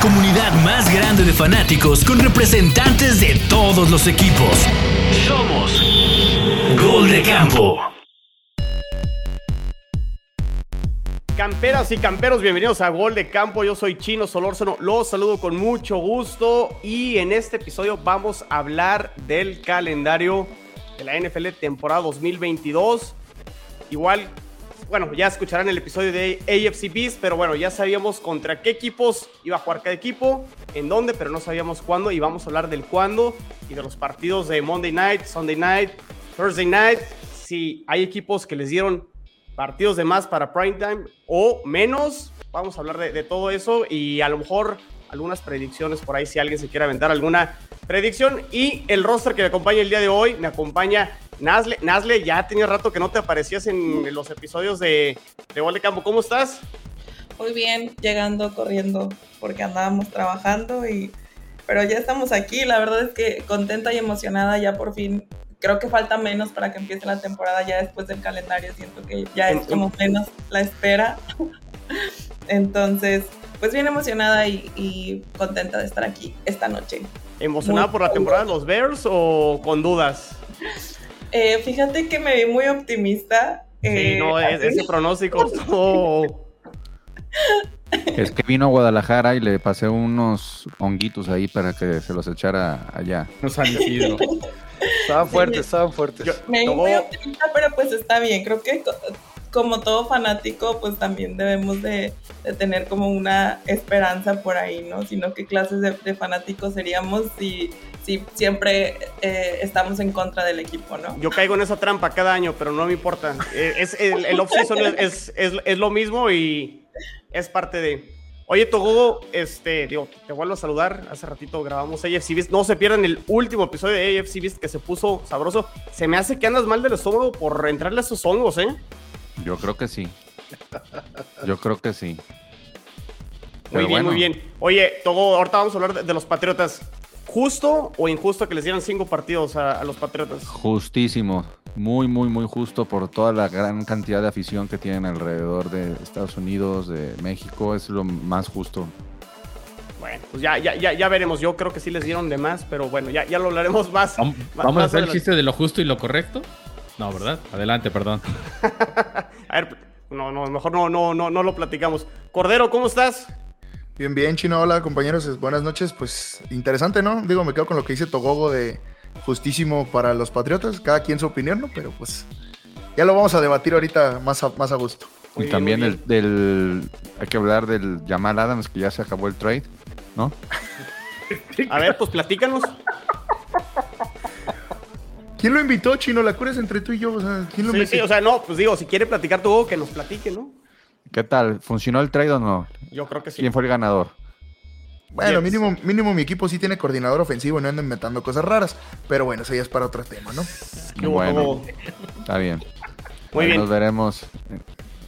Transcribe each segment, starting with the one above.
comunidad más grande de fanáticos con representantes de todos los equipos. Somos Gol de Campo. Camperas y camperos, bienvenidos a Gol de Campo. Yo soy Chino Solórzano, los saludo con mucho gusto y en este episodio vamos a hablar del calendario de la NFL temporada 2022. Igual bueno, ya escucharán el episodio de AFC Beast, pero bueno, ya sabíamos contra qué equipos iba a jugar cada equipo, en dónde, pero no sabíamos cuándo, y vamos a hablar del cuándo y de los partidos de Monday Night, Sunday Night, Thursday Night, si hay equipos que les dieron partidos de más para prime time o menos, vamos a hablar de, de todo eso y a lo mejor algunas predicciones por ahí si alguien se quiere aventar alguna predicción. Y el roster que me acompaña el día de hoy, me acompaña Nazle, Nazle, ya tenía rato que no te aparecías en los episodios de, de Gol de Campo. ¿Cómo estás? Muy bien, llegando, corriendo, porque andábamos trabajando y... Pero ya estamos aquí, la verdad es que contenta y emocionada ya por fin. Creo que falta menos para que empiece la temporada ya después del calendario. Siento que ya es como menos la espera. Entonces, pues bien emocionada y, y, contenta de estar aquí esta noche. ¿Emocionada muy por la temporada de los Bears o con dudas? Eh, fíjate que me vi muy optimista. Eh, sí, no, es, ese pronóstico estuvo... Es que vino a Guadalajara y le pasé unos honguitos ahí para que se los echara allá. Nos han decidido. estaban fuertes, estaban fuertes. Yo, me vi muy optimista, pero pues está bien. Creo que como todo fanático, pues también debemos de, de, tener como una esperanza por ahí, ¿no? Sino qué clases de, de fanáticos seríamos si, si siempre eh, estamos en contra del equipo, ¿no? Yo caigo en esa trampa cada año, pero no me importa. Eh, es, el, el off-season es, es, es, lo mismo y es parte de... Oye, Togo, este, digo, te vuelvo a saludar. Hace ratito grabamos AFC Beast. No se pierdan el último episodio de AFC Beast que se puso sabroso. Se me hace que andas mal del estómago por entrarle a esos hongos, ¿eh? Yo creo que sí. Yo creo que sí. Muy bien, bueno. muy bien. Oye, Togo, ahorita vamos a hablar de, de, los Patriotas. ¿Justo o injusto que les dieran cinco partidos a, a, los Patriotas? Justísimo. Muy, muy, muy justo por toda la gran cantidad de afición que tienen alrededor de Estados Unidos, de México. Es lo más justo. Bueno, pues ya, ya, ya, ya veremos. Yo creo que sí les dieron de más, pero bueno, ya, ya lo hablaremos más. ¿Vamos, más, ¿vamos a hacer el chiste de lo justo y lo correcto? No, ¿verdad? Adelante, perdón. a ver, no, no, mejor no, no, no, no lo platicamos. Cordero, ¿cómo estás? Bien, bien, Chino. Hola, compañeros. Buenas noches. Pues interesante, ¿no? Digo, me quedo con lo que dice Togogo de justísimo para los Patriotas. Cada quien su opinión, ¿no? Pero pues ya lo vamos a debatir ahorita más a, más a gusto. Muy y bien, también el, del. Hay que hablar del Jamal Adams, que ya se acabó el trade, ¿no? a ver, pues platícanos. ¿Quién lo invitó, Chino? La cura es entre tú y yo. O sea, ¿quién lo sí, sí, o sea, no, pues digo, si quiere platicar tu que nos platique, ¿no? ¿Qué tal? ¿Funcionó el trade o no? Yo creo que sí. ¿Quién fue el ganador? Bueno, mínimo, mínimo mi equipo sí tiene coordinador ofensivo y no andan inventando cosas raras. Pero bueno, eso ya es para otro tema, ¿no? Qué bueno. Está bien. Muy bien. Nos veremos.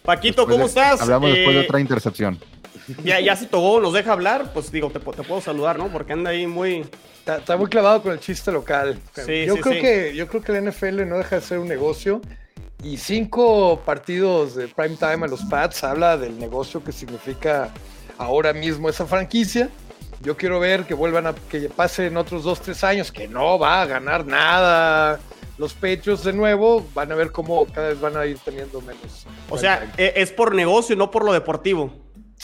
Paquito, ¿cómo de, estás? Hablamos eh, después de otra intercepción. Ya, ya si Togo nos deja hablar, pues digo, te, te, puedo saludar, ¿no? Porque anda ahí muy... Está, está muy clavado con el chiste local. Sí, yo, sí, creo sí. Que, yo creo que la NFL no deja de ser un negocio y cinco partidos de prime time a los Pats habla del negocio que significa ahora mismo esa franquicia. Yo quiero ver que vuelvan a que pasen otros dos, tres años, que no va a ganar nada. Los Patriots de nuevo van a ver cómo cada vez van a ir teniendo menos. O sea, time. es por negocio, no por lo deportivo.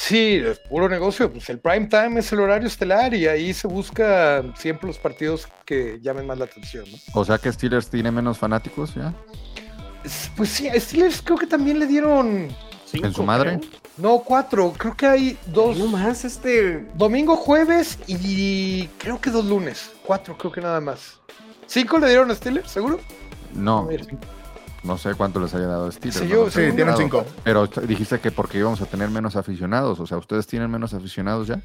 Sí, es puro negocio. Pues el prime time es el horario estelar y ahí se busca siempre los partidos que llamen más la atención. ¿no? O sea que Steelers tiene menos fanáticos ya. Pues sí, a Steelers creo que también le dieron. Cinco, ¿En su madre? Creo. No, cuatro. Creo que hay dos. No más, este. Domingo, jueves y creo que dos lunes. Cuatro, creo que nada más. ¿Cinco le dieron a Steelers, seguro? No. No sé cuánto les haya dado Steelers. Sí, yo, no sí tienen cinco. Pero dijiste que porque íbamos a tener menos aficionados. O sea, ¿ustedes tienen menos aficionados ya?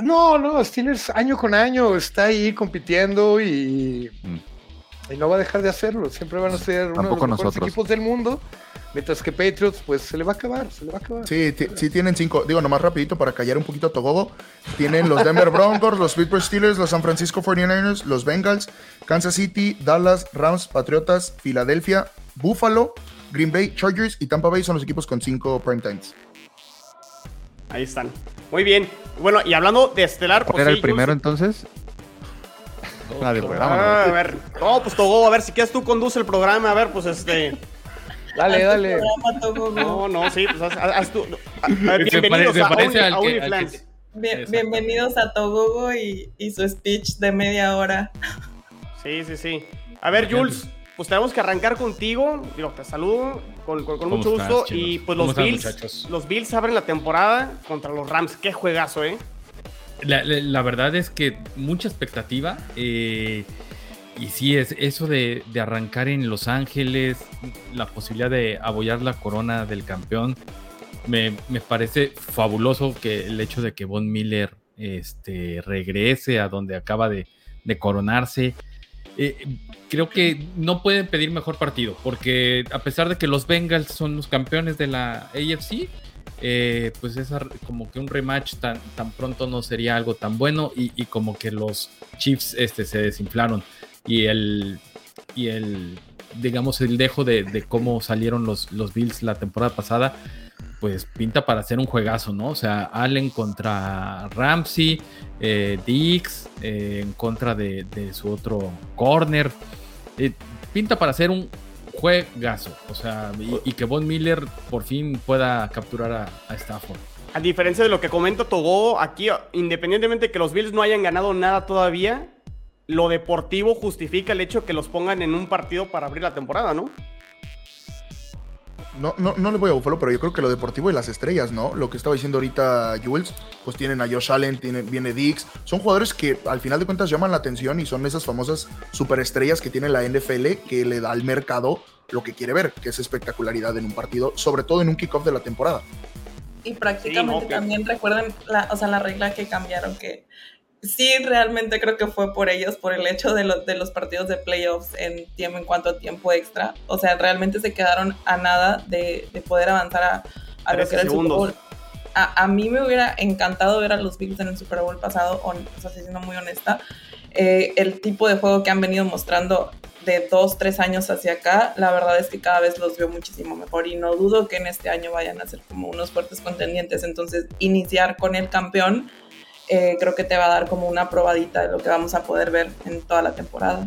No, no, Steelers año con año está ahí compitiendo y, mm. y no va a dejar de hacerlo. Siempre van a ser uno de los mejores nosotros. equipos del mundo. Mientras que Patriots, pues se le va a acabar, se le va a acabar. Sí, sí tienen cinco. Digo, nomás rapidito para callar un poquito a Togogo. Tienen los Denver Broncos, los Pittsburgh Steelers, los San Francisco 49ers, los Bengals, Kansas City, Dallas, Rams, Patriotas, Filadelfia, Buffalo, Green Bay, Chargers y Tampa Bay son los equipos con cinco prime times. Ahí están. Muy bien. Bueno, y hablando de estelar, ¿Cuál pues era sí, el primero entonces? Nadie, pues, vámonos. Ah, a ver, no, pues Togo, a ver, si quieres tú conduce el programa, a ver, pues este. Dale, dale. programa. No, no, sí, pues haz, tú. A- a ver, bienvenidos a, parece Only- al a que- al OnlyFans. que- Bien- Exacto. bienvenidos a Togogo y, y su speech de media hora. Sí, sí, sí. A ver, Jules, pues tenemos que arrancar contigo. Digo, te saludo con, con- con ¿Cómo mucho gusto. Y pues ¿Cómo los Bills, los Bills abren la temporada contra los Rams. Qué juegazo, ¿eh? La, la- la verdad es que mucha expectativa. eh, y sí, es eso de, de arrancar en Los Ángeles, la posibilidad de abollar la corona del campeón. Me, me parece fabuloso que el hecho de que Von Miller este, regrese a donde acaba de, de coronarse. Eh, creo que no pueden pedir mejor partido, porque a pesar de que los Bengals son los campeones de la AFC, eh, pues esa como que un rematch tan, tan pronto no sería algo tan bueno y, como que los Chiefs este, se desinflaron. Y el y el digamos el dejo de, de cómo salieron los, los Bills la temporada pasada pues pinta para hacer un juegazo, ¿no? O sea, Allen contra Ramsey, eh, Dix eh, en contra de, de su otro corner. Eh, pinta para hacer un juegazo. O sea, y, que Von Miller por fin pueda capturar a, a Stafford. A diferencia de lo que comenta Togo, aquí, independientemente de que los Bills no hayan ganado nada todavía, lo deportivo justifica el hecho que los pongan en un partido para abrir la temporada, ¿no? No, no, no le voy a Buffalo, pero yo creo que lo deportivo y las estrellas, ¿no? Lo que estaba diciendo ahorita Jules, pues tienen a Josh Allen, tienen, viene Dix. Son jugadores que al final de cuentas llaman la atención y son esas famosas superestrellas que tiene la NFL que le da al mercado lo que quiere ver, que es espectacularidad en un partido, sobre todo en un kickoff de la temporada. Y prácticamente Sí, no, que- también recuerden la, o sea, la regla que cambiaron, que sí realmente creo que fue por ellos, por el hecho de, los de los partidos de playoffs en, tiempo, en cuanto a tiempo extra. O sea, realmente se quedaron a nada de, de poder avanzar a, a lo 13 que era el Super. Bowl. A, a mí me hubiera encantado ver a los Bills en el Super Bowl pasado, hon- o sea, siendo muy honesta. Eh, el tipo de juego que han venido mostrando de dos, tres años hacia acá, la verdad es que cada vez los veo muchísimo mejor y no dudo que en este año vayan a ser como unos fuertes contendientes. Entonces, iniciar con el campeón eh, creo que te va a dar como una probadita de lo que vamos a poder ver en toda la temporada.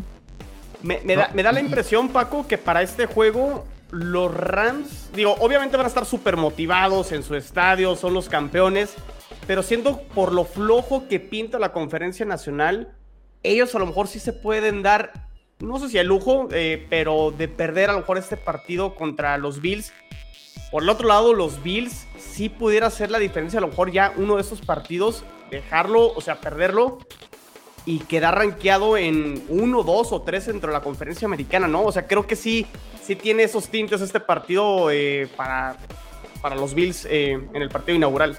Me, me da, me da la impresión, Paco, que para este juego los Rams, digo, obviamente van a estar súper motivados en su estadio, son los campeones, pero siento por lo flojo que pinta la conferencia nacional, ellos a lo mejor sí se pueden dar, no sé si el lujo, eh, pero de perder a lo mejor este partido contra los Bills. Por el otro lado, los Bills sí pudiera hacer la diferencia, a lo mejor ya uno de esos partidos, dejarlo, o sea, perderlo y quedar rankeado en uno, dos o tres dentro de la conferencia americana, ¿no? O sea, creo que sí, sí tiene esos tintes este partido eh, para, para los Bills eh, en el partido inaugural.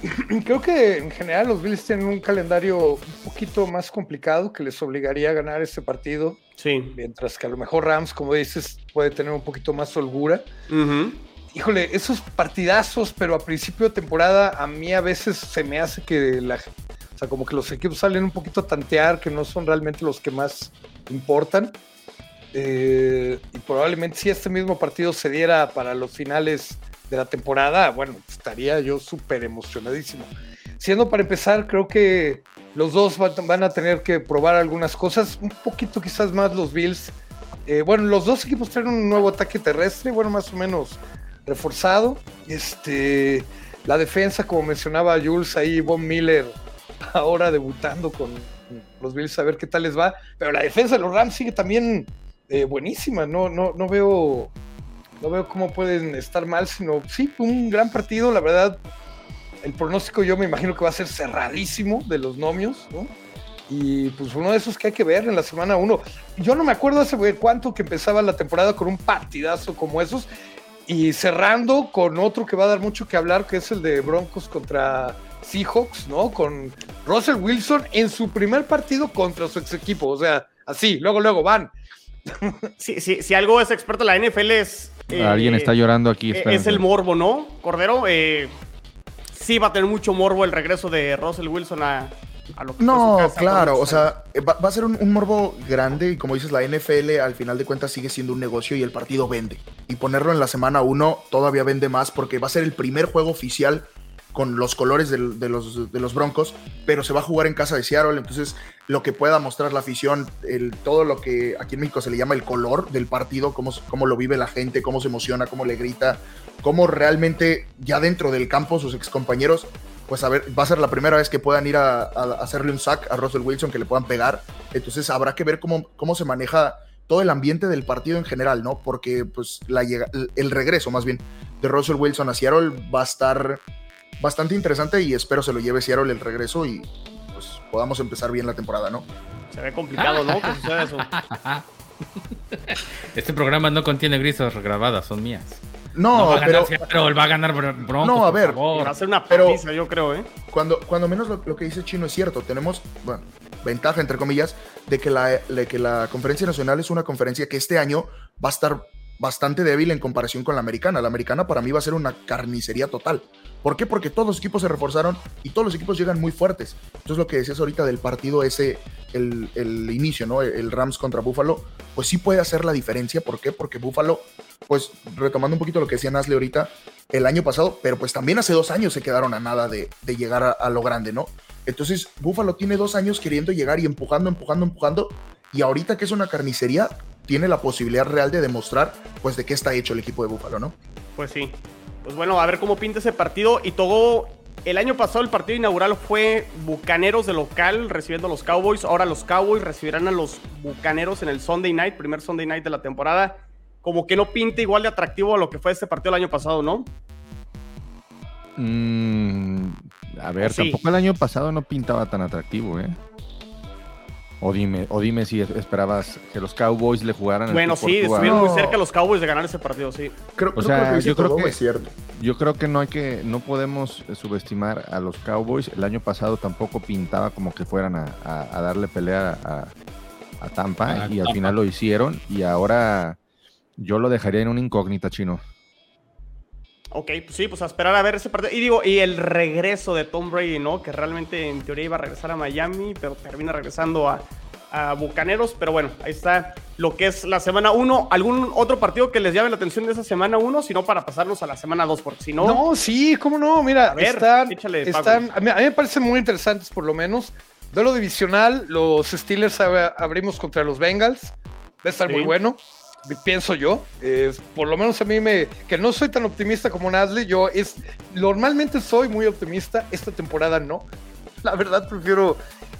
Creo que en general los Bills tienen un calendario un poquito más complicado que les obligaría a ganar este partido, Sí. mientras que a lo mejor Rams, como dices, puede tener un poquito más holgura. Ujú. Híjole, esos partidazos, pero a principio de temporada a mí a veces se me hace que la, o sea, como que los equipos salen un poquito a tantear, que no son realmente los que más importan. Eh, y probablemente si este mismo partido se diera para los finales de la temporada, bueno, estaría yo súper emocionadísimo. Siendo para empezar, creo que los dos van, a tener que probar algunas cosas, un poquito quizás más los Bills. Eh, bueno, los dos equipos traen un nuevo ataque terrestre, bueno, más o menos reforzado. Este, la defensa, como mencionaba Jules, ahí Von Miller ahora debutando con los Bills a ver qué tal les va. Pero la defensa de los Rams sigue también eh, buenísima. No, no, no veo. No veo cómo pueden estar mal, sino sí, un gran partido, la verdad. El pronóstico yo me imagino que va a ser cerradísimo de los nomios, ¿no? Y pues uno de esos que hay que ver en la semana 1. Yo no me acuerdo hace cuánto que empezaba la temporada con un partidazo como esos. Y cerrando con otro que va a dar mucho que hablar, que es el de Broncos contra Seahawks, ¿no? Con Russell Wilson en su primer partido contra su ex equipo. O sea, así, luego, luego van. Si, si- si algo es experto en la NFL es... eh, Alguien está llorando aquí. eh, Es el morbo, ¿no? Cordero, eh, sí va a tener mucho morbo el regreso de Russell Wilson a, a lo que fue su No, casa claro, o sea, eh, va, va a ser un, un morbo grande y como dices, la NFL al final de cuentas sigue siendo un negocio y el partido vende. Y ponerlo en la semana 1 todavía vende más porque va a ser el primer juego oficial con los colores de, los, de los Broncos, pero se va a jugar en casa de Seattle, entonces lo que pueda mostrar la afición, el, todo lo que aquí en México se le llama el color del partido, cómo, cómo lo vive la gente, cómo se emociona, cómo le grita, cómo realmente ya dentro del campo sus excompañeros, pues a ver, va a ser la primera vez que puedan ir a, a hacerle un sack a Russell Wilson, que le puedan pegar, entonces habrá que ver cómo, cómo se maneja todo el ambiente del partido en general, ¿no? Porque pues la llega- el regreso más bien de Russell Wilson a Seattle va a estar bastante interesante y espero se lo lleve Seattle el regreso y pues podamos empezar bien la temporada, ¿no? Se ve complicado, ¿no? Que suceda eso. Este programa no contiene grises regrabadas, son mías. No, va a ganar pero Seattle, va a ganar Bron- Broncos. No, a ver, va a ser una Pero- paliza, yo creo, ¿eh? cuando, cuando menos lo, lo que dice Chino es cierto, tenemos, bueno, ventaja entre comillas, de que, la, de que la conferencia nacional es una conferencia que este año va a estar bastante débil en comparación con la americana. La americana para mí va a ser una carnicería total. ¿Por qué? Porque todos los equipos se reforzaron y todos los equipos llegan muy fuertes. Entonces lo que decías ahorita del partido ese, el, inicio, ¿no? El Rams contra Buffalo, pues sí puede hacer la diferencia. ¿Por qué? Porque Buffalo, pues retomando un poquito lo que decía Nasle ahorita, el año pasado, pero pues también hace dos años se quedaron a nada de, llegar a, a lo grande, ¿no? Entonces Buffalo tiene dos años queriendo llegar y empujando, empujando, empujando. Y ahorita que es una carnicería, tiene la posibilidad real de demostrar, pues, de qué está hecho el equipo de Buffalo, ¿no? Pues sí. Pues bueno, a ver cómo pinta ese partido. Y Togo, el año pasado el partido inaugural fue Bucaneros de local recibiendo a los Cowboys. Ahora los Cowboys recibirán a los Bucaneros en el Sunday night, primer Sunday night de la temporada. Como que no pinta igual de atractivo a lo que fue este partido el año pasado, ¿no? Mm, a ver, Sí. tampoco el año pasado no pintaba tan atractivo, ¿eh? O dime, o dime si es- esperabas que los Cowboys le jugaran. Bueno, sí, estuvieron muy No. cerca los Cowboys de ganar ese partido, sí. Creo, O sea, que yo creo que- es cierto. Yo creo que no hay que, no podemos eh, subestimar a los Cowboys. El año pasado tampoco pintaba como que fueran a, a- a darle pelea a, a Tampa y al Tampa. final lo hicieron y ahora yo lo dejaría en una incógnita chino. Ok, pues sí, pues a esperar a ver ese partido. Y digo, y el regreso de Tom Brady, ¿no? Que realmente en teoría iba a regresar a Miami, pero termina regresando a, a Bucaneros. Pero bueno, ahí está lo que es la semana 1. ¿Algún otro partido que les llame la atención de esa semana 1? Si no, para pasarnos a la semana 2, porque si no... No, sí, cómo no. Mira, A ver, están, échale, están a, mí, a mí me parecen muy interesantes, por lo menos. Duelo divisional, los Steelers ab- abrimos contra los Bengals. Va a estar Sí. muy bueno, pienso yo. Eh, por lo menos a mí me. Que no soy tan optimista como Nasle. Yo es. Normalmente soy muy optimista. Esta temporada no. La verdad, prefiero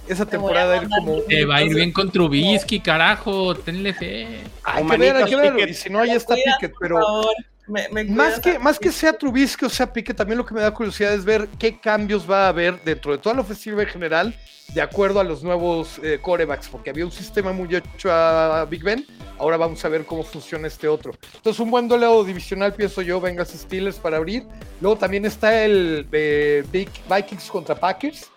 esa Te temporada ir como. Te va a ir bien con Trubisky, carajo. Tenle fe. Hay que ver, hay que ver. Y si no, ahí está por pero. favor. Me- me Más que, a más que sea Trubisky o sea Pique, también lo que me da curiosidad es ver qué cambios va a haber dentro de toda la ofensiva en general, de acuerdo a los nuevos eh, corebacks, porque había un sistema muy hecho a Big Ben, ahora vamos a ver cómo funciona este otro. Entonces, un buen duelo divisional, pienso yo, vengas Steelers para abrir. Luego también está el eh, Big Vikings contra Packers.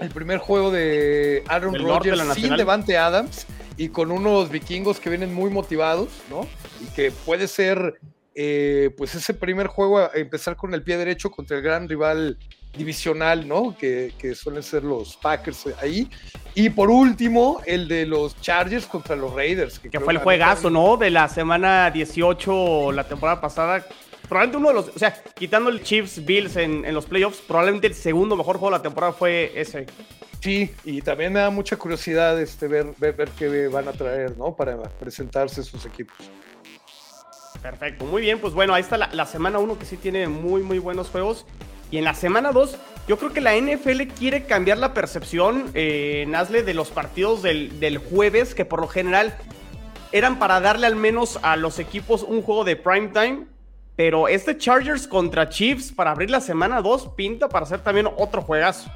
El primer juego de Aaron Rodgers sin. Devante Adams y con unos vikingos que vienen muy motivados, ¿no? Y que puede ser, eh, pues, ese primer juego a empezar con el pie derecho contra el gran rival divisional, ¿no? Que, que suelen ser los Packers ahí. Y por último, el de los Chargers contra los Raiders. Que fue el juegazo, también- ¿no? De la semana 18, la temporada pasada. Probablemente uno de los, o sea, quitando el Chiefs Bills en, en los playoffs, probablemente el segundo mejor juego de la temporada fue ese. Sí, y también me da mucha curiosidad este, ver, ver, qué van a traer, ¿no? Para presentarse sus equipos. Perfecto, muy bien, pues bueno, ahí está la, semana 1 que sí tiene muy, muy buenos juegos. Y en la semana 2, yo creo que la NFL quiere cambiar la percepción, eh, Nasle, de los partidos del, del jueves, que por lo general eran para darle al menos a los equipos un juego de prime time. Pero este Chargers contra Chiefs para abrir la semana 2 pinta para hacer también otro juegazo.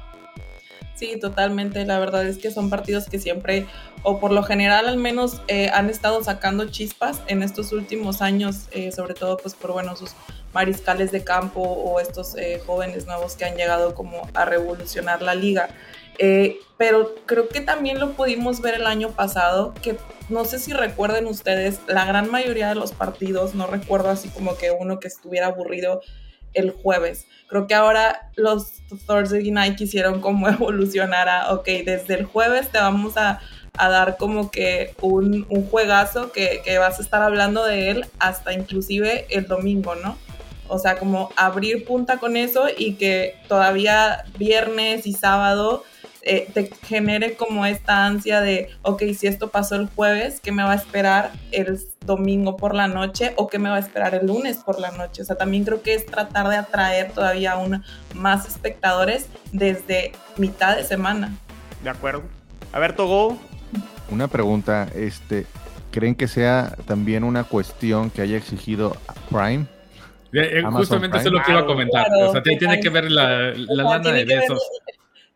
Sí, totalmente. La verdad es que son partidos que siempre, o por lo general al menos, eh, han estado sacando chispas en estos últimos años, eh, sobre todo pues por bueno, sus mariscales de campo o estos eh, jóvenes nuevos que han llegado como a revolucionar la liga. Pero creo que también lo pudimos ver el año pasado, que no sé si recuerden ustedes, la gran mayoría de los partidos, no recuerdo así como que uno que estuviera aburrido el jueves. Creo que ahora los Thursday Night quisieron como evolucionar a, ok, desde el jueves te vamos a, a dar como que un, un juegazo que, que, vas a estar hablando de él hasta inclusive el domingo, ¿no? O sea, como abrir punta con eso y que todavía viernes y sábado eh, te genere como esta ansia de, ok, si esto pasó el jueves, ¿qué me va a esperar el domingo por la noche o qué me va a esperar el lunes por la noche? O sea, también creo que es tratar de atraer todavía aún más espectadores desde mitad de semana. De acuerdo. A ver, Togo. Una pregunta, este, ¿creen que sea también una cuestión que haya exigido Prime? Eh, eh, justamente eso es lo que iba a comentar. Claro, o sea, tiene que ver la, la O sea, lana de que besos.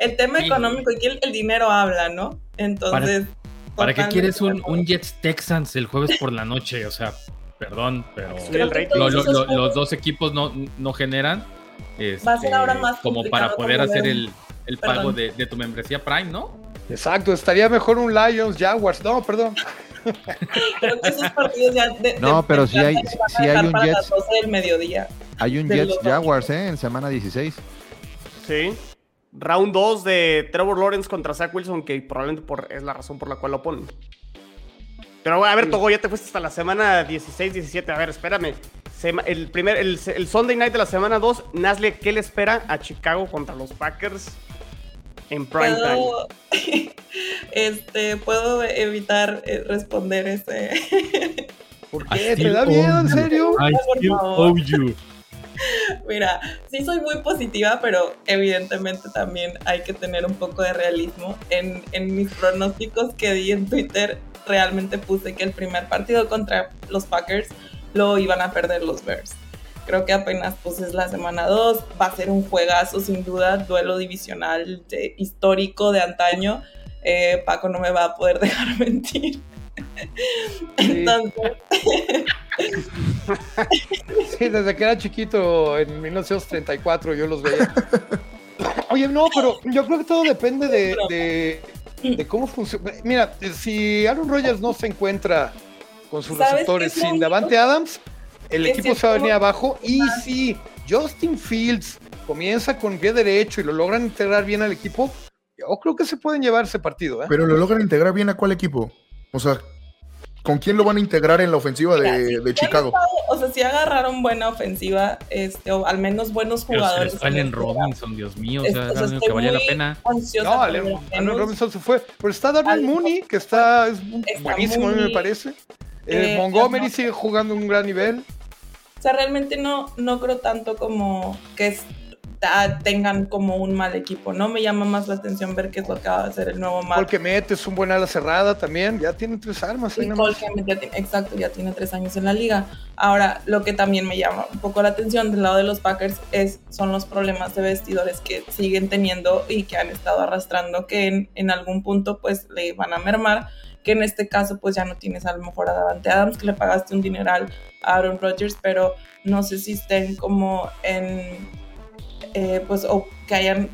El tema Sí. económico y que el, el dinero habla, ¿no? Entonces. ¿Para qué totalmente quieres un, un Jets Texans el jueves por la noche? O sea, perdón, pero lo- lo- lo- los dos equipos no, no generan. Va a ser este, ahora más como para poder hacer el, el pago de, de tu membresía Prime, ¿no? Exacto, estaría mejor un Lions Jaguars. No, perdón. Creo que esos partidos ya. de- No, de- pero sí hay- sí hay un para Jets. las 12 del mediodía. Hay un Jets Jaguars, ¿eh? En semana 16. Sí. Round 2 de Trevor Lawrence contra Zach Wilson, que probablemente por, es la razón por la cual lo ponen. Pero a ver, Togo, ya te fuiste hasta la semana 16, 17. A ver, espérame. Sema- el, primer, el, el Sunday night de la semana 2, Nasle, ¿qué le espera a Chicago contra los Packers en prime time? Puedo, este, puedo evitar eh, responder ese. ¿Por qué? ¿Te da miedo, en serio? I still owe you. Mira, sí soy muy positiva, pero evidentemente también hay que tener un poco de realismo. En, en mis pronósticos que di en Twitter, realmente puse que el primer partido contra los Packers lo iban a perder los Bears. Creo que apenas pues es la semana 2, va a ser un juegazo sin duda, duelo divisional de- histórico de antaño. Eh, Paco no me va a poder dejar mentir. Entonces, Sí, desde que era chiquito, en 1934, yo los veía. Oye, no, pero yo creo que todo depende de, de, de cómo funciona. Mira, si Aaron Rodgers no se encuentra con sus ¿Sabes receptores sin? Davante Adams, el equipo se va a venir abajo. Y si Justin Fields comienza con pie derecho y lo logran integrar bien al equipo, yo creo que se pueden llevar ese partido. ¿eh? Pero lo logran integrar bien a cuál equipo. O sea, ¿con quién lo van a integrar en la ofensiva Mira, de, Chicago? estado- o sea, si agarraron buena ofensiva, este, o al menos buenos Pero jugadores. fue Allen en Robinson, Dios mío, o sea, o que valía la pena. No, Allen. Robinson se fue. Pero está Darnell Allen Mooney, que está es Está buenísimo, a mí me parece. Eh, Eh, Montgomery no. sigue jugando un gran nivel. O sea, realmente no, no creo tanto como que es- tengan como un mal equipo, ¿no? Me llama más la atención ver qué es lo que va a hacer el nuevo Matt. Porque mete es un buen ala cerrada también. Ya tienen tres armas. Cole Kemet ya tiene- exacto, ya tiene tres años en la liga. Ahora, lo que también me llama un poco la atención del lado de los Packers es, son los problemas de vestidores que siguen teniendo y que han estado arrastrando, que en, en algún punto pues le van a mermar, que en este caso pues ya no tienes a lo mejor a Davante Adams, que le pagaste un dineral a Aaron Rodgers, pero no sé si estén como en... eh, pues o que hayan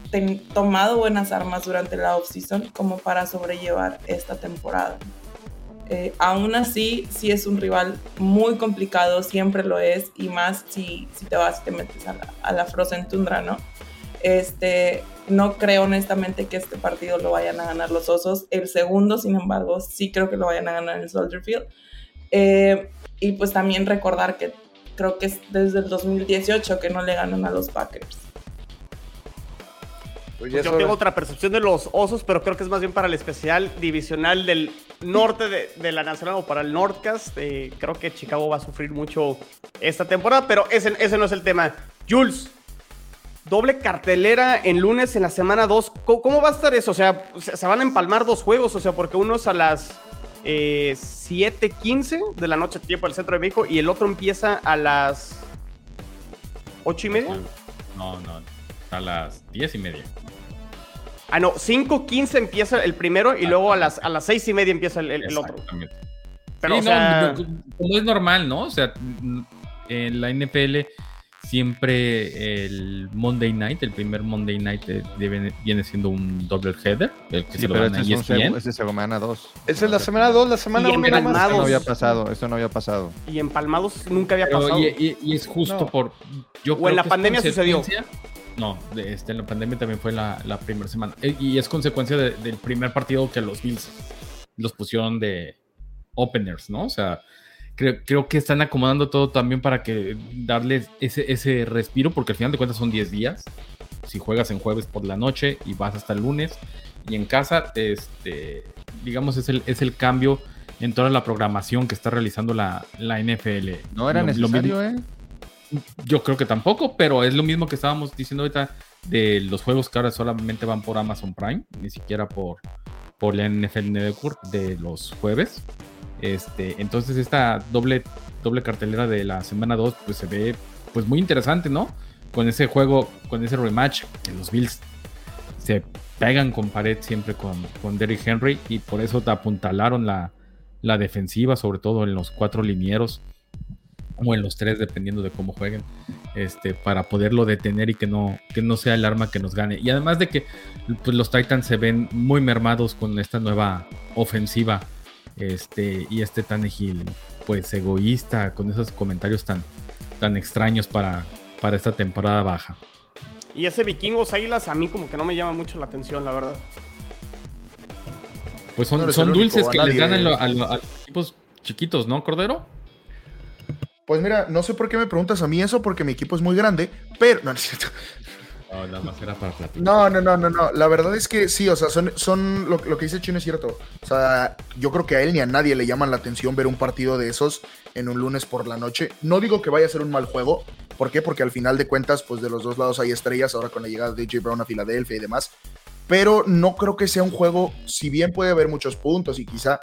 tomado buenas armas durante la offseason como para sobrellevar esta temporada. Eh, aún así, sí es un rival muy complicado, siempre lo es, y más si, te vas y te metes a la, a la Frozen Tundra, ¿no? Este, no creo honestamente que este partido lo vayan a ganar los Osos. El segundo, sin embargo, sí creo que lo vayan a ganar en Soldier Field. Eh, y pues también recordar que creo que es desde el 2018 que no le ganan a los Packers. Pues Yo tengo otra percepción de los osos, pero creo que es más bien para el especial divisional del norte de, de la nacional o para el Nordcast. Eh, creo que Chicago va a sufrir mucho esta temporada, pero ese, ese no es el tema. Jules, doble cartelera en lunes en la semana 2. ¿Cómo, cómo va a estar eso? O sea, se, se van a empalmar dos juegos, o sea, porque uno es a las eh, 7:15 de la noche, tiempo del centro de México, y el otro empieza a las 8 y media. No, no, a las diez y media. Ah, no, 5.15 empieza el primero y luego a las, a las 6 y media empieza el, el- el otro. Exactamente. Pero, Sí, o no, sea, como es normal, ¿no? O sea, en la NFL siempre el Monday Night, el primer Monday Night eh, debe- viene siendo un double header, el que Sí, se lo pero a este es, un segu- este es semana 2. Esa es la semana 2, la semana Y 1 nada Esto más. empalmados. no había pasado, esto no había pasado. y empalmados nunca había Pero, pasado. y, y- y es justo No. por. Yo O creo en la que pandemia sucedió. No, este, en la pandemia también fue la, la primera semana. Eh, Y es consecuencia de- del primer partido que los Bills los pusieron de openers, ¿no? O sea, creo, creo que están acomodando todo también para que darles ese, ese respiro, porque al final de cuentas son 10 días. Si juegas en jueves por la noche y vas hasta el lunes, y en casa, este, digamos, es el, es el cambio en toda la programación que está realizando la, la NFL. No era Lo- lo necesario, mismo- ¿eh? Yo creo que tampoco, pero es lo mismo que estábamos diciendo ahorita de los juegos que ahora solamente van por Amazon Prime, ni siquiera por, por la NFL Network de los jueves. Este, entonces esta doble, doble cartelera de la semana 2 pues se ve pues muy interesante, ¿no? Con ese juego, con ese rematch que los Bills se pegan con pared siempre con, con Derrick Henry y por eso te apuntalaron la, la defensiva, sobre todo en los cuatro linieros o en los tres, dependiendo de cómo jueguen, este, para poderlo detener y que no, que no sea el arma que nos gane. Y además de que pues, los Titans se ven muy mermados con esta nueva ofensiva, este, y este Tannehill, pues egoísta, con esos comentarios tan, tan extraños para, para esta temporada baja. Y ese vikingos águilas a mí como que no me llama mucho la atención, la verdad. Pues son, No eres son el único, dulces que les ganan a, a los equipos chiquitos, ¿no, Cordero? Pues mira, no sé por qué me preguntas a mí eso, porque mi equipo es muy grande, pero... No, no es cierto. No, nada más era para platicar. No, no, no, no, no. La verdad es que sí, o sea, son, son lo, lo que dice Chino es cierto. O sea, yo creo que a él ni a nadie le llaman la atención ver un partido de esos en un lunes por la noche. No digo que vaya a ser un mal juego. ¿Por qué? Porque al final de cuentas, pues de los dos lados hay estrellas, ahora con la llegada de J. Brown a Filadelfia y demás. Pero no creo que sea un juego, si bien puede haber muchos puntos y quizá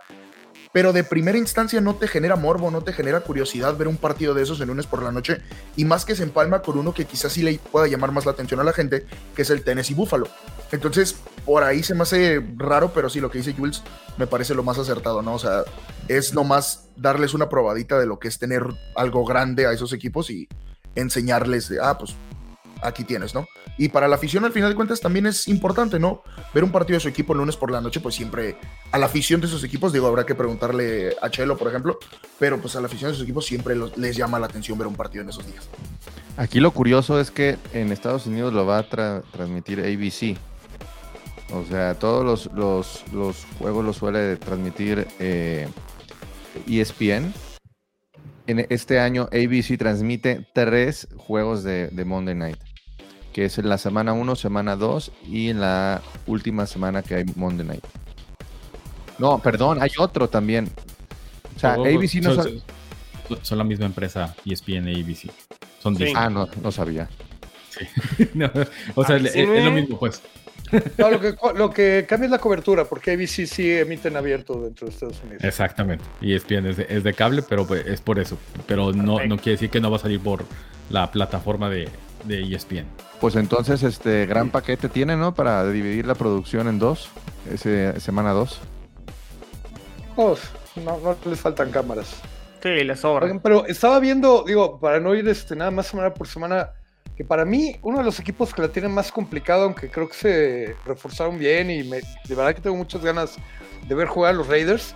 pero de primera instancia no te genera morbo, no te genera curiosidad ver un partido de esos el lunes por la noche, y más que se empalma con uno que quizás sí le pueda llamar más la atención a la gente, que es el Tennessee Buffalo. Entonces, por ahí se me hace raro, pero sí, lo que dice Jules me parece lo más acertado, ¿no? O sea, es nomás darles una probadita de lo que es tener algo grande a esos equipos y enseñarles de, ah, pues aquí tienes, ¿no? Y para la afición, al final de cuentas, también es importante, ¿no? Ver un partido de su equipo el lunes por la noche, pues siempre a la afición de sus equipos, digo, habrá que preguntarle a Chelo, por ejemplo, pero pues a la afición de sus equipos siempre les llama la atención ver un partido en esos días. Aquí lo curioso es que en Estados Unidos lo va a tra- transmitir ABC. O sea, todos los, los, los juegos los suele transmitir eh, ESPN. En este año ABC transmite tres juegos de Monday Night. Que es en la semana 1, semana 2 y en la última semana que hay Monday Night. No, perdón, hay otro también. O sea, Todos ABC no son, son- son la misma empresa, E ESPN y ABC. Son Sí. Ah, no, no sabía. No, o sea, Ah, es, sí, es lo ¿no? mismo, pues. No, lo, que, lo que cambia es la cobertura, porque ABC sí emiten abierto dentro de Estados Unidos. Exactamente. Y ESPN es de, es de cable, pero pues, es por eso. Pero no, no quiere decir que no va a salir por la plataforma de, de ESPN. Pues entonces, este gran paquete tiene, ¿no? Para dividir la producción en dos, ese, semana dos. Oh, no, no les faltan cámaras. Sí, le sobra. Pero estaba viendo, digo, para no ir este, nada más semana por semana, que para mí uno de los equipos que la tienen más complicado, aunque creo que se reforzaron bien y me- de verdad que tengo muchas ganas de ver jugar a los Raiders,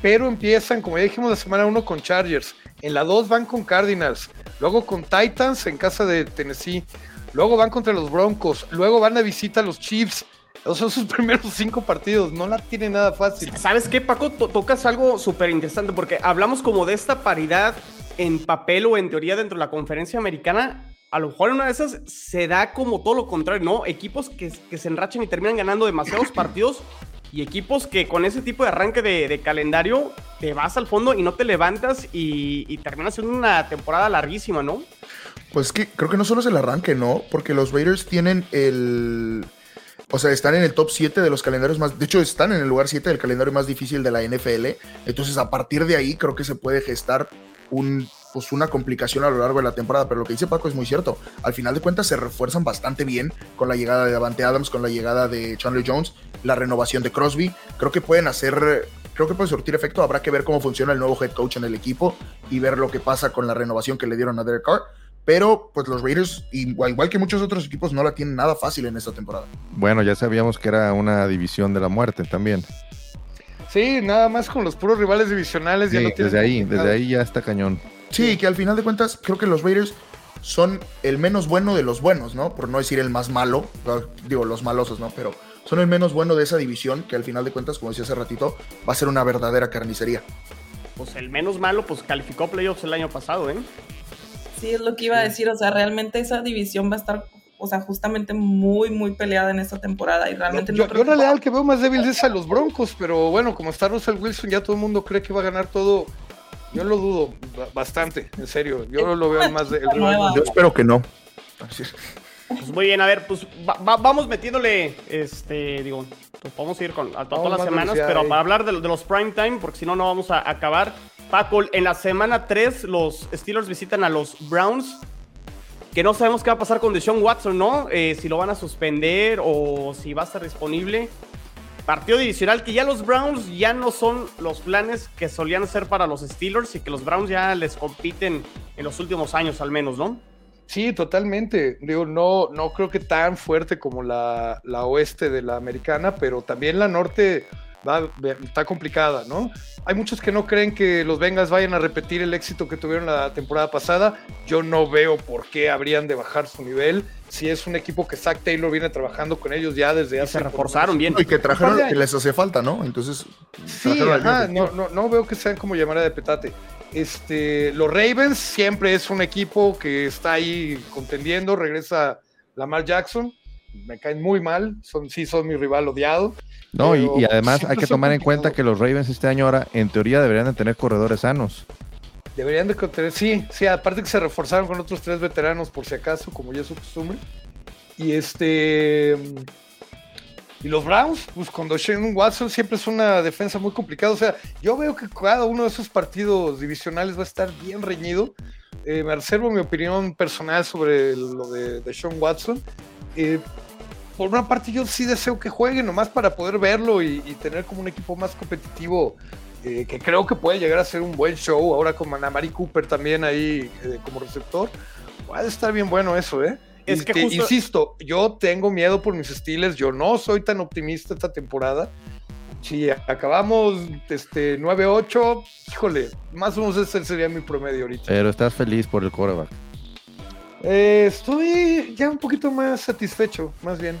pero empiezan, como ya dijimos, la semana 1 con Chargers, en la 2 van con Cardinals, luego con Titans en casa de Tennessee, luego van contra los Broncos, luego van a visita a los Chiefs. Esos son sus primeros cinco partidos, no la tiene nada fácil. ¿Sabes qué, Paco? To- tocas algo súper interesante porque hablamos como de esta paridad en papel o en teoría dentro de la conferencia americana. A lo mejor en una de esas se da como todo lo contrario, ¿no? Equipos que, que se enrachan y terminan ganando demasiados partidos y equipos que con ese tipo de arranque de, calendario te vas al fondo y no te levantas y, y terminas siendo una temporada larguísima, ¿no? Pues que creo que no solo es el arranque, ¿no? Porque los Raiders tienen el. O sea, están en el top 7 de los calendarios más. De hecho, están en el lugar 7 del calendario más difícil de la NFL. Entonces, a partir de ahí, creo que se puede gestar un, pues, una complicación a lo largo de la temporada. Pero lo que dice Paco es muy cierto. Al final de cuentas, se refuerzan bastante bien con la llegada de Davante Adams, con la llegada de Chandler Jones, la renovación de Crosby. Creo que pueden hacer. Creo que puede surtir efecto. Habrá que ver cómo funciona el nuevo head coach en el equipo y ver lo que pasa con la renovación que le dieron a Derek Carr. Pero pues los Raiders, igual, igual que muchos otros equipos, no la tienen nada fácil en esta temporada. Bueno, ya sabíamos que era una división de la muerte también. Sí, nada más con los puros rivales divisionales. ya Sí, no tienen desde ahí, complicado. desde ahí ya está cañón. Sí, que al final de cuentas, creo que los Raiders son el menos bueno de los buenos, ¿no? Por no decir el más malo, digo, los malosos, ¿no? Pero son el menos bueno de esa división, que al final de cuentas, como decía hace ratito, va a ser una verdadera carnicería. pues el menos malo, pues calificó playoffs el año pasado, ¿eh? Sí, es lo que iba a decir, o sea, realmente esa división va a estar, o sea, justamente muy, muy peleada en esta temporada y realmente yo, no yo en realidad el que veo más débil es a los Broncos, pero bueno, como está Russell Wilson, ya todo el mundo cree que va a ganar todo. Yo lo dudo ba- bastante, en serio. Yo lo veo más de. Yo espero que no. Así es. Pues muy bien, a ver, pues va- va- vamos metiéndole, este, digo, pues vamos a ir con a todas las semanas, pero ahí. para hablar de, de los prime time, porque si no, no vamos a acabar. Paco, en la semana 3 los Steelers visitan a los Browns, que no sabemos qué va a pasar con Deshaun Watson, ¿no? Eh, si lo van a suspender o si va a estar disponible. Partido divisional que ya los Browns ya no son los planes que solían ser para los Steelers y que los Browns ya les compiten en los últimos años al menos, ¿no? Sí, totalmente. Digo, no, no creo que tan fuerte como la, la oeste de la americana, pero también la norte va- está complicada, ¿no? Hay muchos que no creen que los Bengals vayan a repetir el éxito que tuvieron la temporada pasada. Yo no veo por qué habrían de bajar su nivel. Si es un equipo que Zach Taylor viene trabajando con ellos ya desde Y hace se reforzaron bien. Y que trajeron que les hace falta, ¿no? Entonces, Sí, ajá, no, no, no veo que sean como llamar de petate. Este, los Ravens siempre es un equipo que está ahí contendiendo, regresa Lamar Jackson, me caen muy mal, son, sí son mi rival odiado. No, y, Pero y además hay que tomar en cuenta que los Ravens este año ahora, en teoría, deberían de tener corredores sanos. Deberían de contener, sí, sí, aparte que se reforzaron con otros tres veteranos por si acaso, como ya es su costumbre. Y este... Y los Browns, pues con Shane Watson siempre es una defensa muy complicada. O sea, yo veo que cada uno de esos partidos divisionales va a estar bien reñido. Eh, me reservo mi opinión personal sobre lo de, de Sean Watson. Eh, por una parte, yo sí deseo que juegue nomás para poder verlo y, y tener como un equipo más competitivo. eh, que creo que puede llegar a ser un buen show. Ahora con Manamari Cooper también ahí eh, como receptor. Puede estar bien bueno eso, ¿eh? Es Y que te- justo- Insisto, yo tengo miedo por mis Steelers. Yo no soy tan optimista esta temporada. Si acabamos este, 9-8, híjole, más o menos ese sería mi promedio ahorita. Pero estás feliz por el coreback. Eh, estoy ya un poquito más satisfecho, más bien.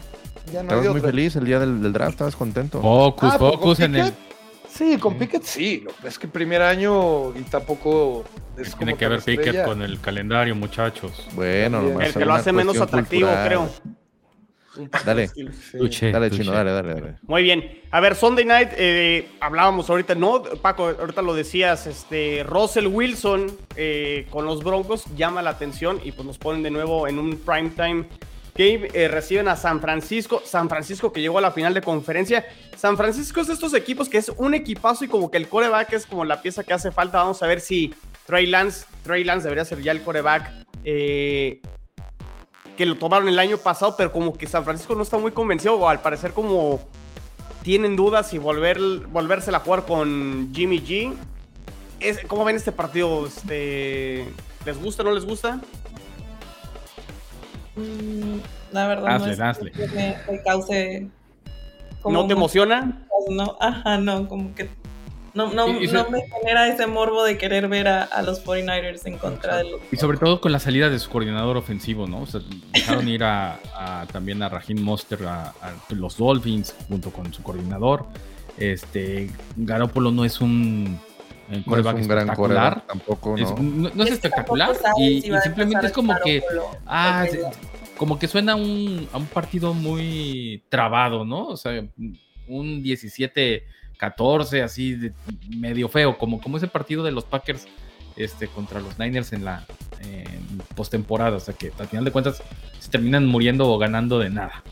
Ya no hay Estabas muy otra. feliz el día del, del draft, estabas contento. Focus, Ah, ¿con focus en el. Pickett? Sí, con Pickett sí. Lo que es que primer año y tampoco es Tiene como que ver Pickett estrella. con el calendario, muchachos. Bueno, nomás El que lo hace menos atractivo, cultural. creo. Dale. Sí. Dale, chino, dale, dale, dale. Muy bien. A ver, Sunday Night, eh, hablábamos ahorita, ¿no? Paco, ahorita lo decías, este, Russell Wilson eh, con los Broncos llama la atención y pues nos ponen de nuevo en un primetime game. Eh, reciben a San Francisco. San Francisco que llegó a la final de conferencia. San Francisco es de estos equipos que es un equipazo y como que el coreback es como la pieza que hace falta. Vamos a ver si Trey Lance, Trey Lance debería ser ya el coreback. eh, que lo tomaron el año pasado, pero como que San Francisco no está muy convencido, o al parecer como tienen dudas y volver, volvérsela a jugar con Jimmy G. Es- ¿Cómo ven este partido? Este, ¿Les gusta o no les gusta? Mm, la verdad Hazle, no es que me, me cause como ¿No te emociona? No, ajá, no, como que no, no, Y- y no me genera ese morbo de querer ver a, a los 49ers en contra de los Y sobre todo con la salida de su coordinador ofensivo, ¿no? O sea, dejaron ir a, a- también a Raheem Monster a, a los Dolphins junto con su coordinador. Este, Garoppolo no es un eh, No es un gran espectacular. coreback tampoco, Es- ¿no? no, no es Es espectacular y, si simplemente es como que ah, se- como que suena a un, a un partido muy trabado, ¿no? O sea, un 17-14 así de- medio feo, como, como ese partido de los Packers este, contra los Niners en la en postemporada, o sea que al final de cuentas se terminan muriendo o ganando de nada.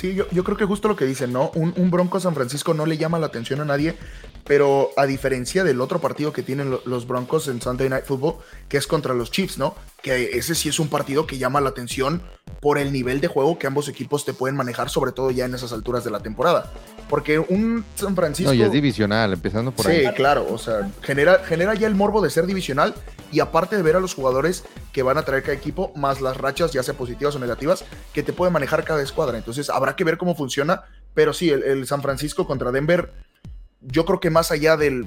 Sí, yo, yo creo que justo lo que dicen, ¿no? Un, un Bronco San Francisco no le llama la atención a nadie, pero a diferencia del otro partido que tienen lo- los Broncos en Sunday Night Football, que es contra los Chiefs, ¿no? Que ese sí es un partido que llama la atención por el nivel de juego que ambos equipos te pueden manejar, sobre todo ya en esas alturas de la temporada. Porque un San Francisco... No, y es divisional, empezando por sí, ahí. claro, o sea, genera, genera ya el morbo de ser divisional y aparte de ver a los jugadores que van a traer cada equipo, más las rachas, ya sea positivas o negativas, que te puede manejar cada escuadra. Entonces habrá que ver cómo funciona, pero sí, el, el San Francisco contra Denver, yo creo que más allá del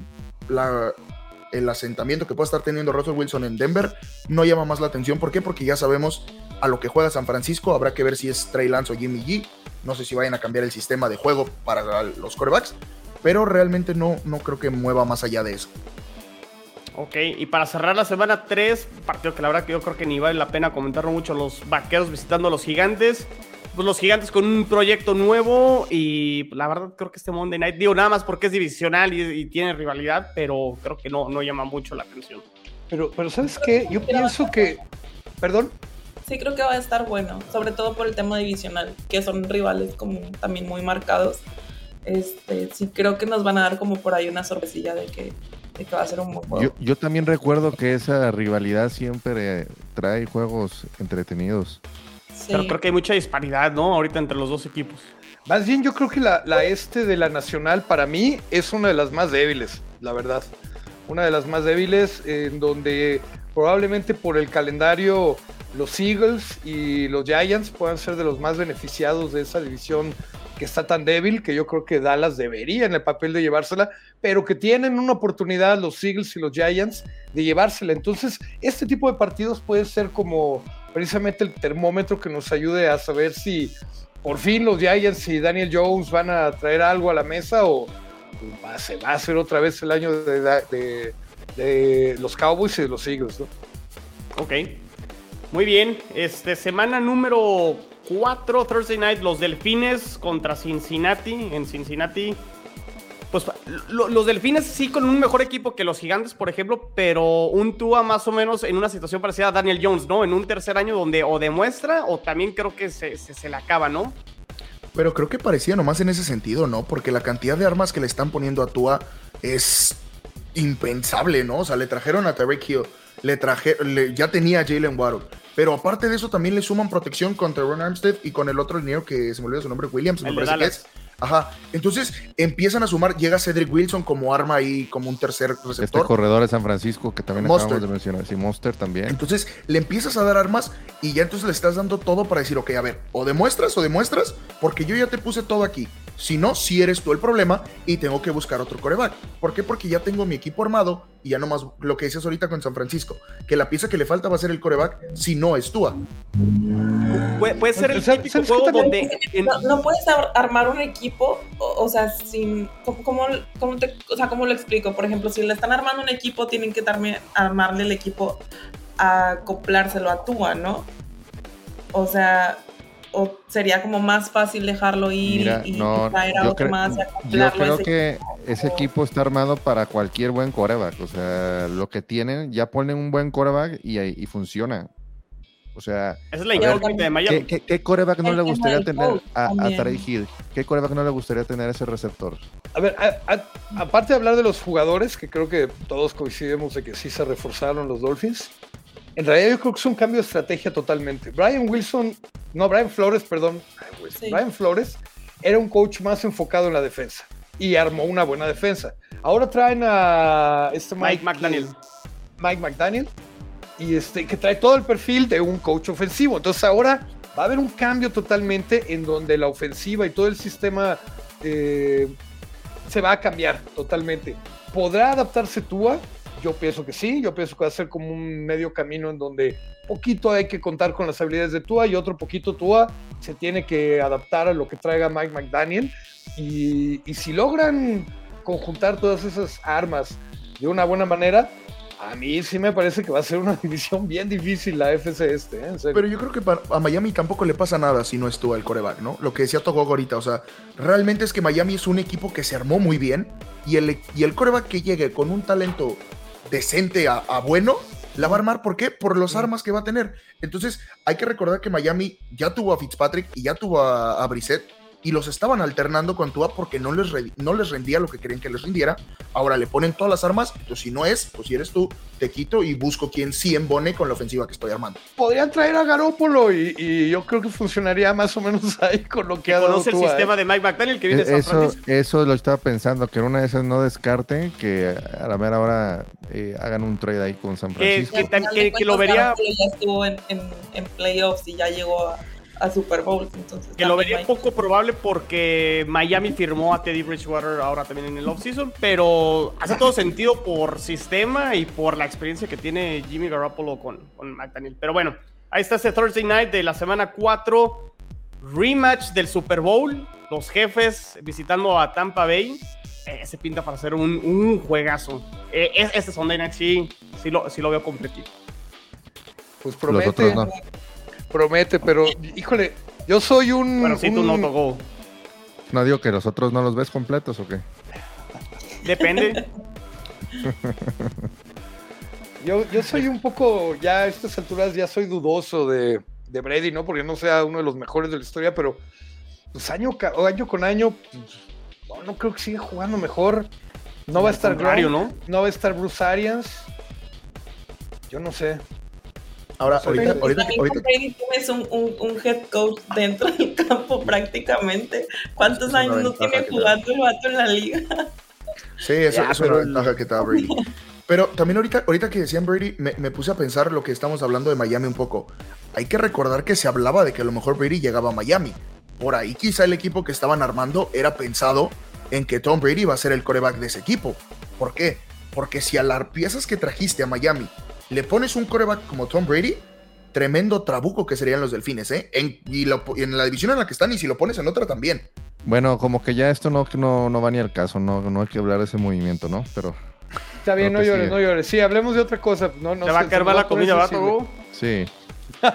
el asentamiento que pueda estar teniendo Russell Wilson en Denver, no llama más la atención. ¿Por qué? Porque ya sabemos a lo que juega San Francisco, habrá que ver si es Trey Lance o Jimmy G. No sé si vayan a cambiar el sistema de juego para los corebacks, pero realmente no, no creo que mueva más allá de eso. Ok, y para cerrar la semana 3, partido que la verdad que yo creo que ni vale la pena comentarlo mucho, los vaqueros visitando a los gigantes. Pues los gigantes con un proyecto nuevo y la verdad creo que este Monday Night, digo nada más porque es divisional y, y tiene rivalidad, pero creo que no, no llama mucho la atención. Pero, pero ¿sabes qué? Yo pienso que... Perdón. Sí, creo que va a estar bueno, sobre todo por el tema divisional, que son rivales como también muy marcados. Este, sí, creo que nos van a dar como por ahí una sorpresilla de que, de que va a ser un buen juego. Yo, yo también recuerdo que esa rivalidad siempre trae juegos entretenidos. Sí. Pero creo que hay mucha disparidad, ¿no? Ahorita entre los dos equipos. Más bien yo creo que la, la este de la Nacional para mí es una de las más débiles, la verdad. Una de las más débiles en donde probablemente por el calendario los Eagles y los Giants puedan ser de los más beneficiados de esa división que está tan débil que yo creo que Dallas debería en el papel de llevársela, pero que tienen una oportunidad los Eagles y los Giants de llevársela. Entonces, este tipo de partidos puede ser como precisamente el termómetro que nos ayude a saber si por fin los Giants y Daniel Jones van a traer algo a la mesa o se va a hacer otra vez el año de, de, de los Cowboys y de los Eagles, ¿no? Ok. Muy bien. Este, semana número 4, Thursday Night, los Delfines contra Cincinnati. En Cincinnati. Pues lo- los Delfines sí con un mejor equipo que los Gigantes, por ejemplo, pero un Tua más o menos en una situación parecida a Daniel Jones, ¿no? En un tercer año donde o demuestra o también creo que se, se, se le acaba, ¿no? Pero creo que parecía nomás en ese sentido, ¿no? Porque la cantidad de armas que le están poniendo a Tua es impensable, ¿no? O sea, le trajeron a Tarek Hill, le traje, le- ya tenía a Jalen Waddle. Pero aparte de eso, también le suman protección contra Ron Armstead y con el otro liniero que se me olvidó su nombre, Williams, me El de parece que es. Ajá. Entonces empiezan a sumar, llega Cedric Wilson como arma ahí, como un tercer Este receptor. corredor de San Francisco que también Mostert. acabamos de mencionar. Sí, Monster también. Entonces le empiezas a dar armas y ya entonces le estás dando todo para decir, ok, a ver, o demuestras o demuestras, porque yo ya te puse todo aquí. Si no, si eres tú el problema y tengo que buscar otro coreback. ¿Por qué? Porque ya tengo mi equipo armado y ya nomás lo que dices ahorita con San Francisco, que la pieza que le falta va a ser el coreback si no es Tua. Puede, puede ser el ¿Sabes- típico sabes qué juego también? donde... No, no puedes ar- armar un equipo, o, o sea, sin. ¿cómo, cómo, cómo te- o sea, ¿cómo lo explico? Por ejemplo, si le están armando un equipo, tienen que darme- armarle el equipo a acoplárselo a Tua, ¿no? O sea, o sería como más fácil dejarlo ir Mira, y, y no, traer a otro más y yo a creo ese que ese equipo. está armado para cualquier buen coreback. O sea, lo que tienen, ya ponen un buen coreback y, ahí- y funciona. O sea, Esa es la de Miami. ¿qué, qué, qué coreback no El le gustaría tener a, a. Tarek Hill? ¿Qué coreback no le gustaría tener ese receptor? A ver, a- a- aparte de hablar de los jugadores, que creo que todos coincidimos de que sí se reforzaron los Dolphins, en realidad yo creo que es un cambio de estrategia totalmente. Brian Wilson, no, Brian Flores, perdón, Brian Wilson, Sí. Brian Flores era un coach más enfocado en la defensa y armó una buena defensa. Ahora traen a este Mike McDaniel. Mike McDaniel y este que trae todo el perfil de un coach ofensivo. Entonces ahora va a haber un cambio totalmente en donde la ofensiva y todo el sistema eh, se va a cambiar totalmente. ¿Podrá adaptarse Tua? Yo pienso que sí, yo pienso que va a ser como un medio camino en donde poquito hay que contar con las habilidades de Tua y otro poquito Tua se tiene que adaptar a lo que traiga Mike McDaniel y, y si logran conjuntar todas esas armas de una buena manera, a mí sí me parece que va a ser una división bien difícil la FC este, ¿eh? Pero yo creo que a Miami tampoco le pasa nada si no es Tua el coreback, ¿no? Lo que decía Togogo ahorita, o sea, realmente es que Miami es un equipo que se armó muy bien y el, y el coreback que llegue con un talento decente a, a bueno, la va a armar. ¿Por qué? Por los armas que va a tener. Entonces, hay que recordar que Miami ya tuvo a Fitzpatrick y ya tuvo a, a Brissett y los estaban alternando con Tua porque no les, re- no les rendía lo que querían que les rindiera. Ahora le ponen todas las armas, entonces si no es, pues si eres tú, te quito y busco quien sí embone con la ofensiva que estoy armando. Podrían traer a Garópolo y, y yo creo que funcionaría más o menos ahí con lo que ha dado conoce el Tua, ¿eh? sistema de Mike McDaniel que viene de San Eso, Francisco. eso lo estaba pensando, que en una de esas no descarten que a la mera hora eh, hagan un trade ahí con San Francisco. Que- lo vería- ya estuvo en, en, en playoffs y ya llegó a, a Super Bowl. Entonces, Que lo vería poco probable porque Miami firmó a Teddy Bridgewater ahora también en el offseason, pero hace todo sentido por sistema y por la experiencia que tiene Jimmy Garoppolo con, con McDaniel. Pero bueno, ahí está este Thursday night de la semana 4, rematch del Super Bowl. los jefes visitando a Tampa Bay. Eh, se pinta para ser un, un juegazo. Eh, es- este Sunday Night sí, sí, lo, sí lo veo completito. Pues Los promete, otros no. Promete, pero híjole, yo soy un. Bueno, sí, tú no tocó. No digo que los otros no los ves completos o qué. Depende. Yo, yo soy un poco, ya a estas alturas, ya soy dudoso de, de Brady, ¿no? Porque no sea uno de los mejores de la historia, pero pues año, año con año, pues, no, no creo que siga jugando mejor. No va a estar Gronk, ¿no? no va a estar Bruce Arians. Yo no sé. Ahora, ahorita, Pero tienes un, un, un head coach dentro del campo prácticamente. ¿Cuántos Es años no tiene jugando el vato en la liga? Sí, eso Ya, es una ventaja que te da Brady. Pero también ahorita, ahorita que decían Brady, me, me puse a pensar lo que estamos hablando de Miami un poco. Hay que recordar que se hablaba de que a lo mejor Brady llegaba a Miami. Por ahí quizá el equipo que estaban armando era pensado en que Tom Brady iba a ser el coreback de ese equipo. ¿Por qué? Porque si a las piezas que trajiste a Miami le pones un coreback como Tom Brady, tremendo trabuco que serían los delfines, ¿eh? En, y, lo- y en la división en la que están, y si lo pones en otra también. Bueno, como que ya esto no, no, no va ni al caso, no, no hay que hablar de ese movimiento, ¿no? Pero Está bien, no llores, no llores. Sí, hablemos de otra cosa. No, no Te va a caer me la comida, ¿va, sensible. Togo? sí.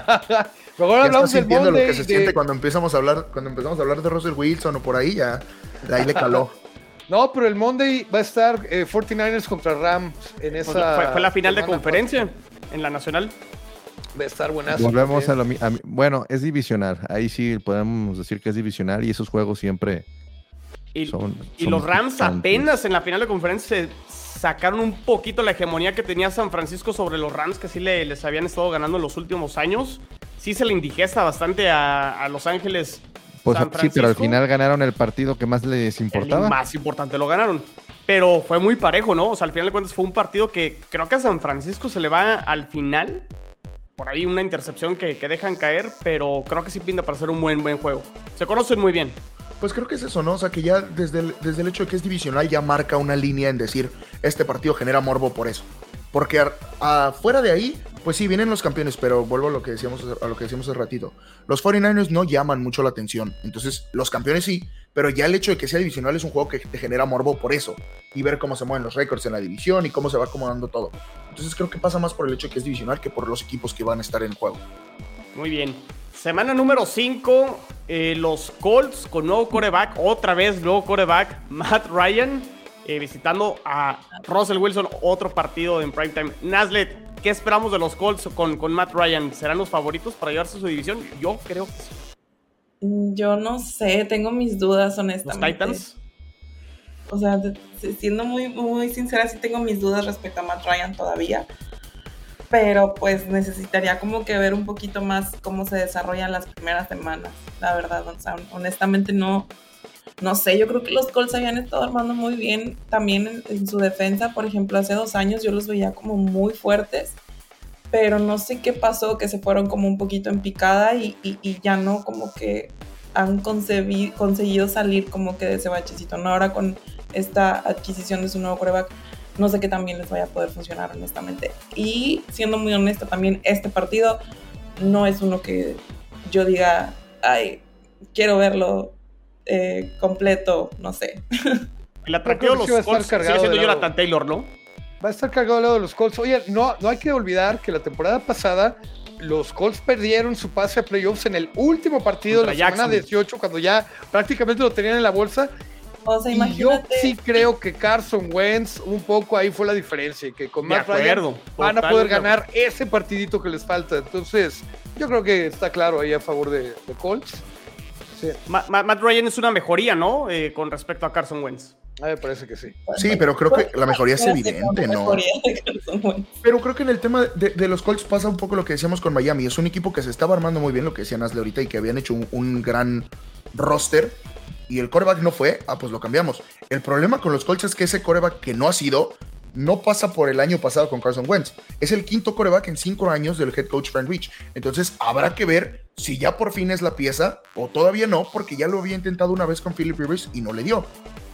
Mejor hablamos estás del sintiendo lo que Monday. se de- siente cuando empezamos a hablar, cuando empezamos a hablar de Russell Wilson o por ahí, ya de ahí le caló. No, pero el Monday va a estar eh, 49ers contra Rams en Pues, esa. fue, fue la final de conferencia en la nacional. Va a estar buenazo. Volvemos a también. lo a Bueno, es divisional. Ahí sí podemos decir que es divisional y esos juegos siempre Y, son. y son los Rams apenas en la final de conferencia se sacaron un poquito la hegemonía que tenía San Francisco sobre los Rams, que sí le- les habían estado ganando en los últimos años. Sí se le indigesta bastante a, a Los Ángeles. Pues San sí, pero al final ganaron el partido que más les El importaba. más importante lo ganaron. Pero fue muy parejo, ¿no? O sea, al final de cuentas fue un partido que creo que a San Francisco se le va al final. Por ahí una intercepción que, que dejan caer, pero creo que sí pinta para ser un buen, buen juego. Se conocen muy bien. Pues creo que es eso, ¿no? O sea, que ya desde el, desde el hecho de que es divisional ya marca una línea en decir, este partido genera morbo por eso. Porque afuera de ahí, pues sí, vienen los campeones, pero vuelvo a lo que decíamos a lo que decíamos hace ratito. Los 49ers no llaman mucho la atención. Entonces, los campeones sí, pero ya el hecho de que sea divisional es un juego que te genera morbo por eso. Y ver cómo se mueven los récords en la división y cómo se va acomodando todo. Entonces creo que pasa más por el hecho de que es divisional que por los equipos que van a estar en juego. Muy bien. Semana número 5, los Colts con nuevo coreback, otra vez nuevo coreback, Matt Ryan, eh, visitando a Russell Wilson, otro partido en primetime. Naslet, ¿qué esperamos de los Colts con, con Matt Ryan? ¿Serán los favoritos para llevarse su división? Yo creo que sí. Mm, Yo no sé, tengo mis dudas, Los honestamente. Titans. O sea, siendo muy, muy sincera, sí tengo mis dudas respecto a Matt Ryan todavía. Pero pues necesitaría como que ver un poquito más cómo se desarrollan las primeras semanas. La verdad, o sea, honestamente no, no sé. Yo creo que los Colts habían estado armando muy bien también en, su defensa. Por ejemplo, hace dos años yo los veía como muy fuertes. Pero no sé qué pasó, que se fueron como un poquito en picada y, y- ya no como que han conseguido salir como que de ese bachecito. No ahora con esta adquisición de su nuevo coreback, no sé qué también les vaya a poder funcionar honestamente. Y siendo muy honesta también, este partido no es uno que yo diga, ay, quiero verlo eh, completo, no sé. El atractivo de los sí va a estar Colts sigue cargado siendo. Jonathan Taylor, ¿no? Va a estar cargado al lado de los Colts. Oye, no, no hay que olvidar que la temporada pasada los Colts perdieron su pase a playoffs en el último partido de la semana Jacksonville. 18, cuando ya prácticamente lo tenían en la bolsa. O sea, Y yo imagínate. sí creo que Carson Wentz, un poco ahí fue la diferencia, y que con Matt acuerdo. van a poder ganar ese partidito que les falta. Entonces, yo creo que está claro ahí a favor de, de Colts. Sí, Matt Ryan es una mejoría, ¿no? Eh, con respecto a Carson Wentz. a mí me parece que sí. Sí, pero creo que la mejoría es Una evidente, ¿no? mejoría de Carson Wentz. Pero creo que en el tema de, de los Colts pasa un poco lo que decíamos con Miami. Es un equipo que se estaba armando muy bien, lo que decía Nasle ahorita, y que habían hecho un, un gran roster. Y el coreback no fue, ah, pues lo cambiamos. El problema con los Colts es que ese coreback que no ha sido, no pasa por el año pasado con Carson Wentz. Es el quinto coreback en cinco años del head coach Frank Rich. Entonces habrá que ver si ya por fin es la pieza o todavía no, porque ya lo había intentado una vez con Philip Rivers y no le dio.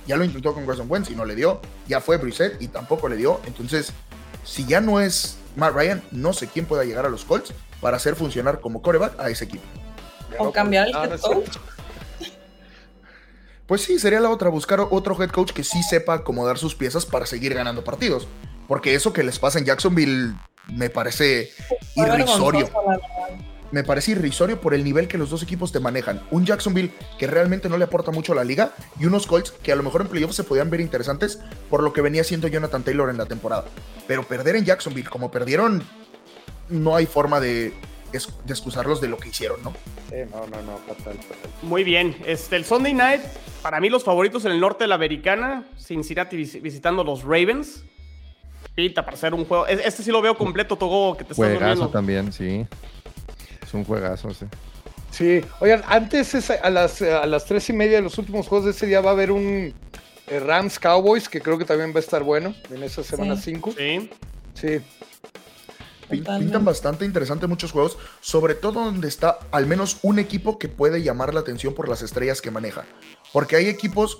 Ya lo intentó con Carson Wentz y no le dio. Ya fue Brissett y tampoco le dio. Entonces, si ya no es Matt Ryan, no sé quién pueda llegar a los Colts para hacer funcionar como coreback a ese equipo. O cambiar el no head coach. Pues sí, sería la otra, buscar otro head coach que sí sepa acomodar sus piezas para seguir ganando partidos. Porque eso que les pasa en Jacksonville me parece irrisorio. Me parece irrisorio por el nivel que los dos equipos te manejan. Un Jacksonville que realmente no le aporta mucho a la liga y unos Colts que a lo mejor en playoffs se podían ver interesantes por lo que venía haciendo Jonathan Taylor en la temporada. Pero perder en Jacksonville como perdieron, no hay forma de, de excusarlos de lo que hicieron, ¿no? Sí, no, no, no, fatal, fatal. Muy bien. Este, el Sunday Night, para mí los favoritos en el norte de la americana, Cincinnati vis- visitando los Ravens. Pinta para hacer un juego. es- Este sí lo veo completo, Togo, que te estás Juegazo durmiendo. también, sí. Es un juegazo, sí. Sí, oigan, antes es a las, a las tres y media de los últimos juegos de ese día va a haber un eh, Rams Cowboys, que creo que también va a estar bueno en esa semana Sí. 5. Sí. Sí. Totalmente. Pintan bastante interesante muchos juegos, sobre todo donde está al menos un equipo que puede llamar la atención por las estrellas que maneja. Porque hay equipos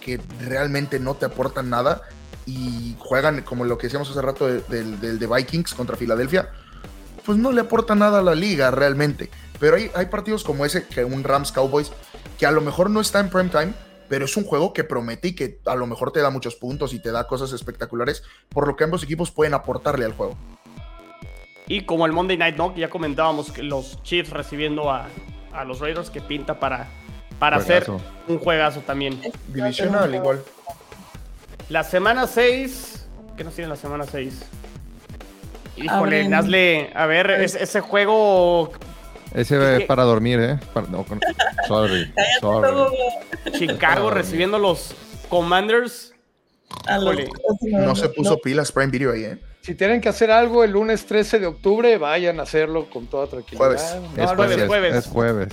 que realmente no te aportan nada y juegan como lo que decíamos hace rato de- del, del de Vikings contra Filadelfia, pues no le aporta nada a la liga realmente. Pero hay, hay partidos como ese, que un Rams Cowboys, que a lo mejor no está en prime time, pero es un juego que promete y que a lo mejor te da muchos puntos y te da cosas espectaculares, por lo que ambos equipos pueden aportarle al juego. Y como el Monday Night, ¿no? Que ya comentábamos que los Chiefs recibiendo a, a los Raiders, que pinta para, para hacer un juegazo también. Divisional igual. La semana 6. ¿Qué nos tiene la semana 6? Híjole, Abren- hazle. A ver, es- ese juego. Ese es para dormir, ¿eh? Para- no, con- sorry, Chicago recibiendo los Commanders. a los- Híjole. No se puso pilas Prime Video ahí, ¿eh? Si tienen que hacer algo el lunes 13 de octubre, vayan a hacerlo con toda tranquilidad. Jueves. No, Es jueves, jueves, jueves. Es jueves.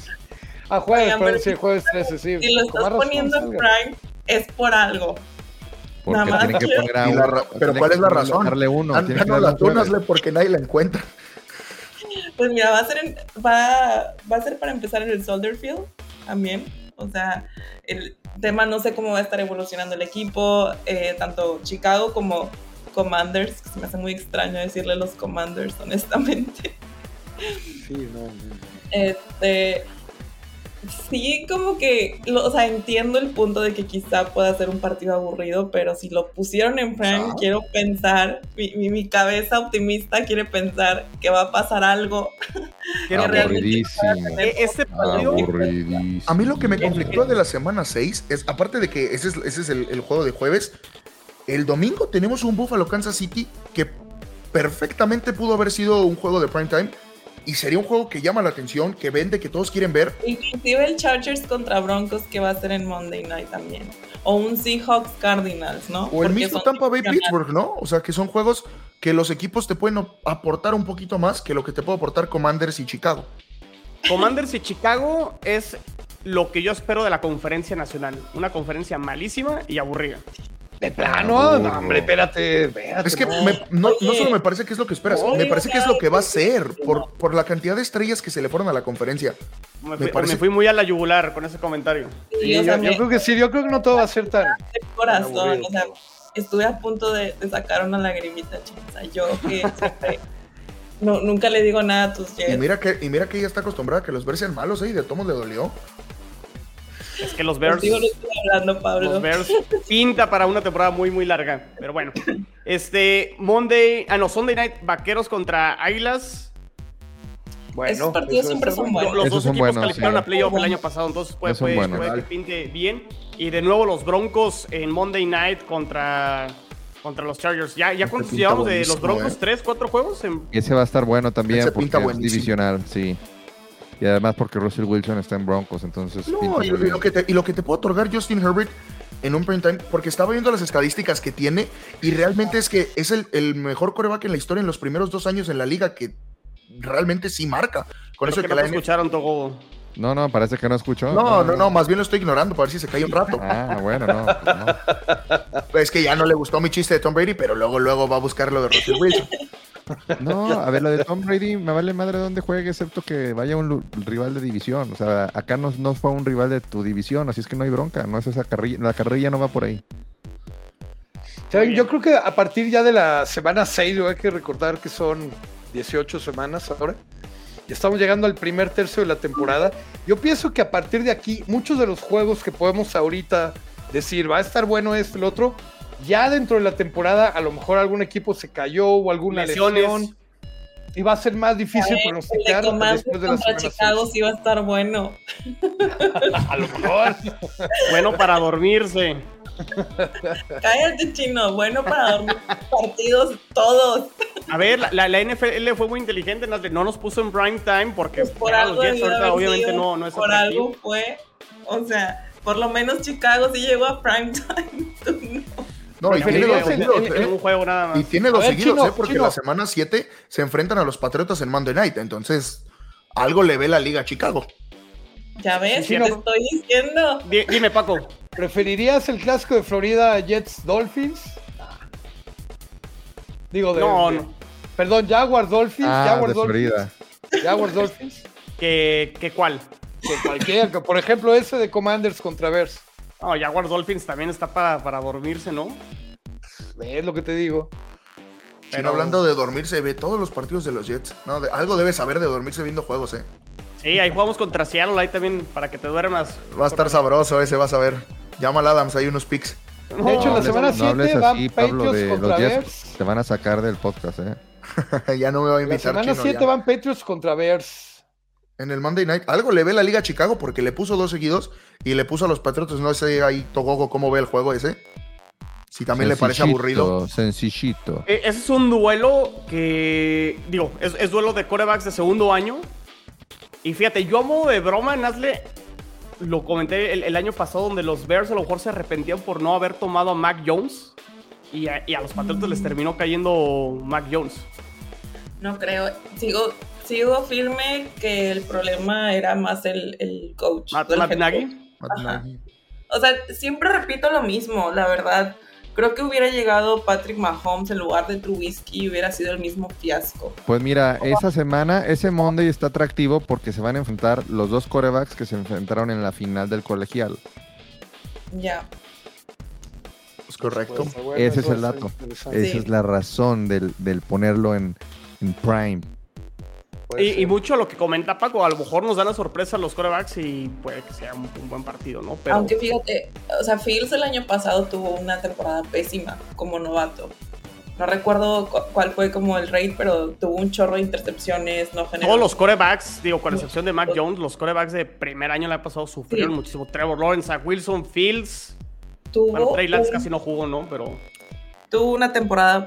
Ah, jueves, Oigan, pero sí, jueves 13, sí. Si lo estás poniendo en. Prime, es por algo. Porque Nada más tienen que poner a la pero ¿cuál que es la razón? Darle uno. An- tienen que Danos darle la un jueves. túnasle porque nadie la encuentra. Pues mira, va a ser, en- va, va a ser para empezar en el Soldier Field también. O sea, el tema no sé cómo va a estar evolucionando el equipo, eh, tanto Chicago como Commanders, que se me hace muy extraño decirle los Commanders, honestamente. Sí, no, no. Este, sí, como que, lo- o sea, entiendo el punto de que quizá pueda ser un partido aburrido, pero si lo pusieron en Prime, Ah. quiero pensar, mi, mi- mi cabeza optimista quiere pensar que va a pasar algo. Quiero que realmente Aburridísimo. E- Este partido. Aburridísimo. A mí lo que me conflictó de la semana 6 es, aparte de que ese es, ese es el, el juego de jueves, el domingo tenemos un Buffalo Kansas City que perfectamente pudo haber sido un juego de prime time y sería un juego que llama la atención, que vende, que todos quieren ver. Inclusive el Chargers contra Broncos que va a ser en Monday Night también. O un Seahawks Cardinals, ¿no? O el mismo Tampa Bay. Pittsburgh, ¿no? O sea, que son juegos que los equipos te pueden aportar un poquito más que lo que te puede aportar Commanders y Chicago. Commanders y Chicago es lo que yo espero de la conferencia nacional. Una conferencia malísima y aburrida. De plano, no, hombre, espérate, espérate, Es que no. me- no, no Oye. solo me parece que es lo que esperas, Oye, me parece que es lo que va a ser por, por la cantidad de estrellas que se le fueron a la conferencia. Me Me fui, parece- me fui muy a la yugular con ese comentario. Sí, Sí, yo, creo que sí, yo creo que no todo va a ser tan. de corazón, aburrido. o sea, estuve a punto de, de sacar una lagrimita, chicos. Yo que siempre, no, nunca le digo nada a tus Y Jets. mira que, y mira que ella está acostumbrada a que los Bears sean malos, ¿eh? Y de todos le dolió. Es que los Bears. Contigo no estoy hablando, Pablo. Los Bears pinta para una temporada muy, muy larga. Pero bueno. Este, Monday, ah, no, Sunday Night, Vaqueros contra Águilas. Bueno, Esos partidos siempre son bueno. Lo- Los Esos dos equipos buenos, calificaron sí. a playoff el Buenos. año pasado, entonces puede, puede- buenos. puede que pinte bien. Y de nuevo los Broncos en Monday Night contra, contra los Chargers. ¿Ya, ya cuántos llevamos de los Broncos? eh. ¿Tres, cuatro juegos? En- Ese va a estar bueno también Ese porque pinta es buenísimo. divisional, sí. Y además porque Russell Wilson está en Broncos, entonces No, y, y lo que te, y lo que te puede otorgar Justin Herbert en un prime time, porque estaba viendo las estadísticas que tiene y realmente es que es el, el mejor coreback en la historia en los primeros dos años en la liga que realmente sí marca. Con Creo eso que que no la escucharon, Togo. No, no, parece que no escuchó. No, no, no, más bien lo estoy ignorando para ver si se cae un rato. Ah, bueno, no. pues no. Es que ya no le gustó mi chiste de Tom Brady, pero luego luego va a buscar lo de Russell Wilson. No, a ver, lo de Tom Brady me vale madre donde juegue, excepto que vaya un rival de división. O sea, acá no, no fue un rival de tu división, así es que no hay bronca. No es esa carrilla, la carrilla no va por ahí. Yo creo que a partir ya de la semana 6, hay que recordar que son 18 semanas ahora. y estamos llegando al primer tercio de la temporada. Yo pienso que a partir de aquí, muchos de los juegos que podemos ahorita decir, va a estar bueno esto, el otro, ya dentro de la temporada, a lo mejor algún equipo se cayó o alguna Lesiones. lesión. Y va a ser más difícil El de pronosticar después de la contra semana Chicago sí va a estar bueno. A lo mejor. Bueno para dormirse. Cállate, chino. Bueno para dormir partidos todos. A ver, la, la- la NFL fue muy inteligente, no no nos puso en prime time porque Pues por algo los Jets obviamente sido, no, no es Por atractivo. algo fue. O sea, por lo menos Chicago sí llegó a prime time. Tú no. No, y tiene dos seguidos, el- ¿eh? en un juego nada más. Y tiene dos ver, seguidos, Chino, ¿eh? Porque Chino. la semana 7 se enfrentan a los Patriotas en Monday Night. Entonces, algo le ve la liga a Chicago. Ya ves, Sí, te no. estoy diciendo. Di- Dime, Paco. ¿Preferirías el clásico de Florida Jets Dolphins? Digo, de, No, de- no. Perdón, Jaguars Dolphins. Ah, Jaguars de Dolphins. Florida. Jaguars Dolphins. ¿Qué, qué cuál? Que cualquiera, que por ejemplo ese de Commanders contra Bears. No, Jaguars Dolphins también está para, para dormirse, ¿no? Es lo que te digo. Chino, Pero- hablando de dormirse, ve todos los partidos de los Jets. No, de- algo debes saber de dormirse viendo juegos, ¿eh? Sí, ahí jugamos contra Seattle, ahí también para que te duermas. Va a estar sabroso ese, vas a ver. Llama al Adams, hay unos picks. De hecho, en la semana no hables 7 van así, Pablo, Patriots contra los Jets. Bears. Te van a sacar del podcast, ¿eh? ya no me va a La invitar semana Chino, 7 ya. van Patriots contra Bears. En el Monday Night. Algo le ve la liga a Chicago porque le puso dos seguidos y le puso a los Patriotas. No sé ahí Togogo cómo ve el juego ese. Si también le parece aburrido. Sencillito. Eh, Ese es un duelo que, digo, es, es duelo de corebacks de segundo año. Y fíjate, yo a modo de broma, Nazle, lo comenté el, el año pasado, donde los Bears a lo mejor se arrepentían por no haber tomado a Mac Jones. Y a, y a los Patriotas les terminó cayendo Mac Jones. No creo. Sigo, sigo firme que el problema era más el, el coach. Matt, Nagy. O sea, siempre repito lo mismo, la verdad. Creo que hubiera llegado Patrick Mahomes en lugar de Trubisky y hubiera sido el mismo fiasco. Pues mira, esa semana, ese Monday está atractivo porque se van a enfrentar los dos corebacks que se enfrentaron en la final del colegial. Ya. Es correcto. Pues, bueno, Ese es el dato. Esa es la razón del, del ponerlo en, en Prime. Y, mucho lo que comenta Paco, a lo mejor nos dan la sorpresa los corebacks y puede que sea un, un buen partido, ¿no? Pero Aunque fíjate, o sea, Fields el año pasado tuvo una temporada pésima como novato. No recuerdo cu- cuál fue como el rate, pero tuvo un chorro de intercepciones, no generó. todos los corebacks, digo, con excepción de Mac Jones, los corebacks de primer año le ha pasado sufrieron Sí. muchísimo. Trevor Lawrence, Zach Wilson, Fields. tuvo, Bueno, Trey Lance un- casi no jugó, ¿no? Pero tuvo una temporada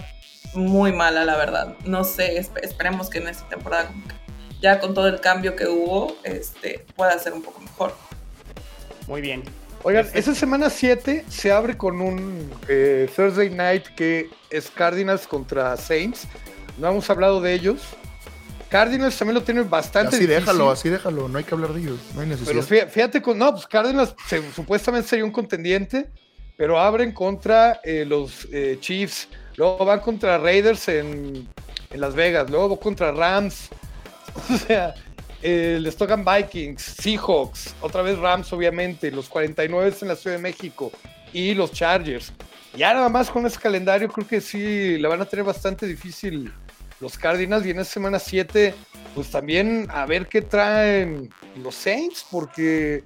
muy mala, la verdad. No sé, esp- esperemos que en esta temporada, como que ya con todo el cambio que hubo, este, pueda ser un poco mejor. muy bien. Oigan, Perfecto. esa semana 7 se abre con un eh, Thursday night que es Cardinals contra Saints. No hemos hablado de ellos. Cardinals también lo tienen bastante Así difícil. déjalo, así déjalo. No hay que hablar de ellos. No hay Pero necesidad. fí- fíjate con. No, pues Cardinals se- supuestamente sería un contendiente, pero abren contra eh, los eh, Chiefs. Luego van contra Raiders en, en Las Vegas. Luego contra Rams. O sea, eh, les tocan Vikings, Seahawks, otra vez Rams, obviamente, los 49 en la Ciudad de México y los Chargers. Ya nada más con ese calendario, creo que sí la van a tener bastante difícil los Cardinals. Y en esa semana 7, pues también a ver qué traen los Saints, porque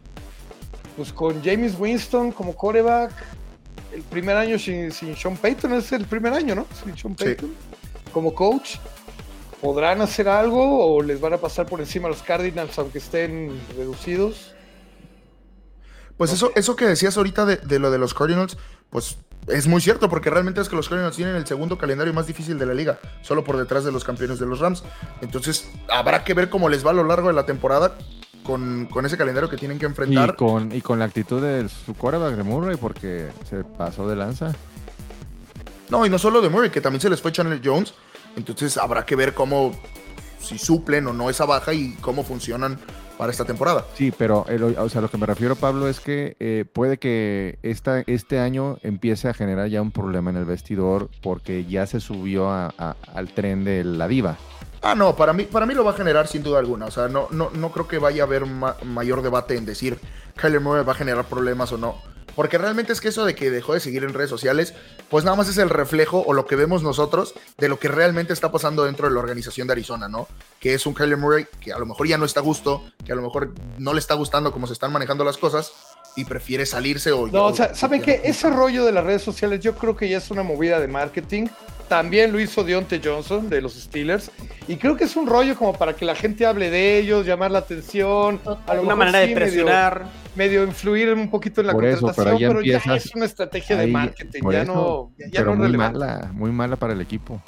pues con James Winston como coreback, el primer año sin, sin Sean Payton, es el primer año, ¿no? Sin Sean Sí. Payton como coach. ¿Podrán hacer algo o les van a pasar por encima a los Cardinals aunque estén reducidos? Pues eso, eso que decías ahorita de, de lo de los Cardinals, pues es muy cierto, porque realmente es que los Cardinals tienen el segundo calendario más difícil de la liga, solo por detrás de los campeones de los Rams. Entonces, habrá que ver cómo les va a lo largo de la temporada con, con ese calendario que tienen que Y enfrentar. con, y con la actitud de su coreback de Murray porque se pasó de lanza. No, y no solo de Murray, que también se les fue Chandler Jones. Entonces, habrá que ver cómo, si suplen o no esa baja y cómo funcionan para esta temporada. Sí, pero el- o sea, lo que me refiero, Pablo, es que eh, puede que esta, este año empiece a generar ya un problema en el vestidor porque ya se subió a- a- al tren de la diva. Ah, no, para mí, para mí lo va a generar sin duda alguna. O sea, no, no, no creo que vaya a haber ma- mayor debate en decir Kyler Murray va a generar problemas o no. Porque realmente es que eso de que dejó de seguir en redes sociales, pues nada más es el reflejo o lo que vemos nosotros de lo que realmente está pasando dentro de la organización de Arizona, ¿no? Que es un Kyler Murray que a lo mejor ya no está a gusto, que a lo mejor no le está gustando cómo se están manejando las cosas y prefiere salirse o... No, o sea, ¿saben qué? Ese rollo de las redes sociales yo creo que ya es una movida de marketing. También lo hizo Deontay Johnson de los Steelers. Y creo que es un rollo como para que la gente hable de ellos, llamar la atención. A lo Una mejor manera sí de medio- presionar. Medio, influir un poquito en la Por eso, contratación, pero ya pero, ya empiezas es una estrategia de marketing. por Ya eso, no, ya pero no es muy relevante. mala, muy mala para el equipo.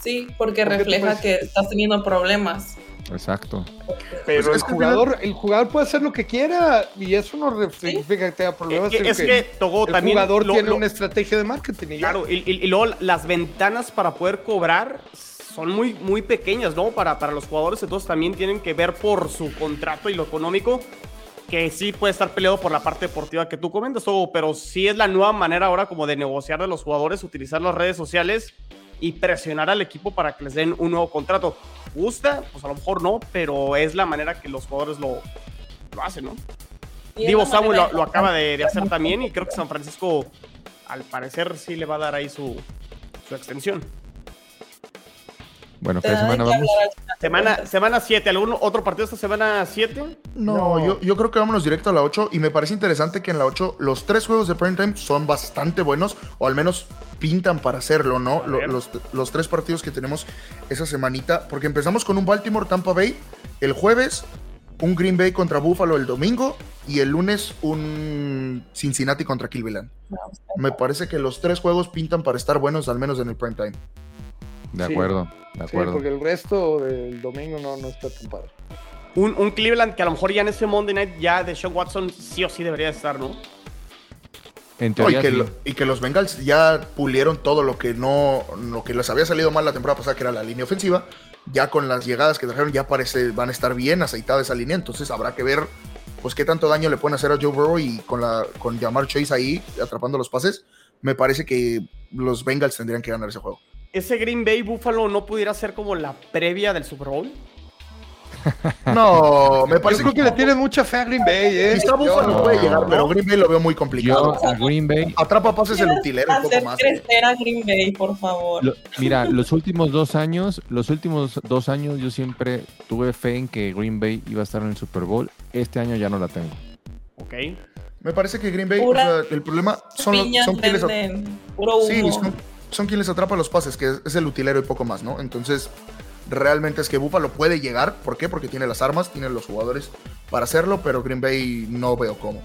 Sí, porque ¿Por qué tú refleja que estás teniendo problemas. Exacto. Pero Pues el que jugador, el jugador puede hacer lo que quiera y eso no significa que tenga problemas. Eh, es que Togo el también. jugador lo- tiene lo- una estrategia de marketing. y. Claro, y, y- y luego las ventanas para poder cobrar son muy, muy pequeñas, ¿no? Para, para los jugadores, entonces también tienen que ver por su contrato y lo económico, que sí puede estar peleado por la parte deportiva que tú comentas, Togo, pero sí es la nueva manera ahora como de negociar de los jugadores, utilizar las redes sociales y presionar al equipo para que les den un nuevo contrato. ¿Gusta? Pues a lo mejor no, pero es la manera que los jugadores lo, lo hacen, ¿no? Divo Samuel lo, lo acaba de, de hacer también y creo que San Francisco, al parecer, sí le va a dar ahí su, su extensión. Bueno, ¿qué semana que vamos? Semana, semana 7, ¿algún otro partido esta semana 7? No, No. Yo, yo creo que vámonos directo a la 8 y me parece interesante que en la 8 los tres juegos de prime time son bastante buenos o al menos pintan para hacerlo, ¿no? Los, los tres partidos que tenemos esa semanita, porque empezamos con un Baltimore Tampa Bay el jueves, un Green Bay contra Buffalo el domingo y el lunes un Cincinnati contra Cleveland. Me parece que los tres juegos pintan para estar buenos al menos en el prime time. De Sí. acuerdo, de Sí, acuerdo. porque el resto del domingo no, no está tan padre. Un, un Cleveland que a lo mejor ya en ese Monday Night ya de Sean Watson sí o sí debería estar, ¿no? En No, y, teoría, que sí. lo- y que los Bengals ya pulieron todo lo que no, lo que les había salido mal la temporada pasada, que era la línea ofensiva. Ya con las llegadas que trajeron, ya parece van a estar bien aceitada esa línea. Entonces habrá que ver, pues, qué tanto daño le pueden hacer a Joe Burrow y con la con Jamar Chase ahí atrapando los pases. Me parece que los Bengals tendrían que ganar ese juego. Ese Green Bay Buffalo no pudiera ser como la previa del Super Bowl. No, me parece que le tienen mucha fe a Green Bay, ¿eh? quizá Buffalo Yo- puede llegar, pero Green Bay lo veo muy complicado. Yo a Green Bay, Atrapa pases el utilero un poco Hacer más. crecer a Green Bay, por favor. lo- mira, los últimos dos años, los últimos dos años yo siempre tuve fe en que Green Bay iba a estar en el Super Bowl. Este año ya no la tengo. Ok. Me parece que Green Bay, o sea, el problema son, los- son puro Sí, humo. son, son quienes atrapan los pases, que es, el utilero y poco más, ¿no? Entonces, realmente es que Buffalo puede llegar. ¿Por qué? Porque tiene las armas, tiene los jugadores para hacerlo, pero Green Bay no veo cómo.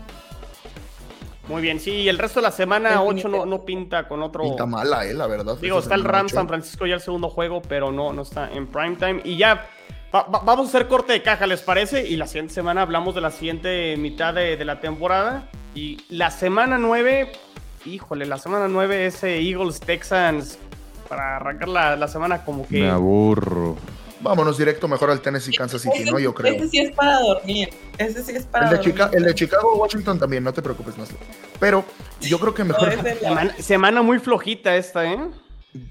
Muy bien, sí, y el resto de la semana 8 no, Definitivamente. no pinta con otro. Pinta mala, eh, la verdad. Digo, está el ocho. San Francisco ya el segundo juego, pero no, no está en prime time. Y ya va- va- vamos a hacer corte de caja, ¿les parece? Y la siguiente semana hablamos de la siguiente mitad de, de la temporada. Y la semana 9, híjole, la semana 9 es eh, Eagles Texans. Para arrancar la, la semana como que... Me aburro. Vámonos directo mejor al Tennessee Kansas City, Ese- ¿no? Yo creo. Ese sí es para dormir. Ese sí es para El de, dormir. Chica- el de Chicago, Washington también, no te preocupes, Naslo. Pero yo creo que mejor, ese no. Semana, semana muy flojita esta, ¿eh?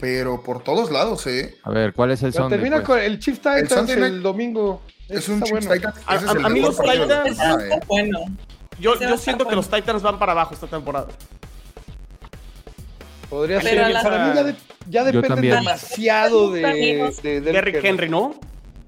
pero por todos lados, ¿eh? A ver, ¿cuál es el Sunday? termina pues? con el Chief Titans el, Sunday night domingo. Es Ese un Chiefs bueno. Titans. A- ese es a- el a mí los Titans- Ese está ¿eh? bueno. Yo, Ese siento que los Titans van para abajo esta temporada. Podría Pero ser. la- Para mí ya, de- ya depende demasiado de, de Derrick Henry, ¿no?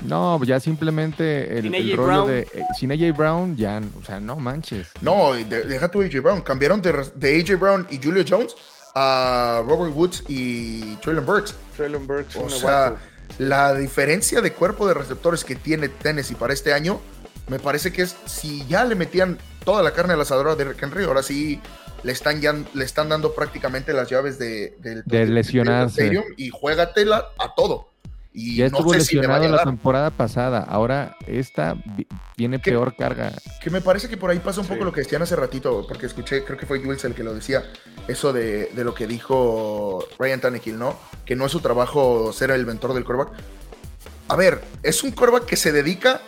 No, ya simplemente el, rollo Brown. de. eh, sin AJ Brown, ya, o sea, no manches. No, de- deja tu AJ Brown. Cambiaron de, de AJ Brown y Julio Jones a Robert Woods y Traylon Burks. Traylon Burks. O un sea, la diferencia de cuerpo de receptores que tiene Tennessee para este año, me parece que es si ya le metían toda la carne al asador a Derrick Henry, ahora sí le están, ya, le están dando prácticamente las llaves de, del De lesionarse. del y juégatela a todo. Y Ya no estuvo sé si le lesionado la temporada pasada. Ahora esta ¿Qué? peor carga. Que me parece que por ahí pasa un poco lo que decían hace ratito, porque escuché, creo que fue Jules el que lo decía, eso de, de lo que dijo Ryan Tannehill, ¿no? Que no es su trabajo ser el mentor del quarterback. A ver, es un quarterback que se dedica a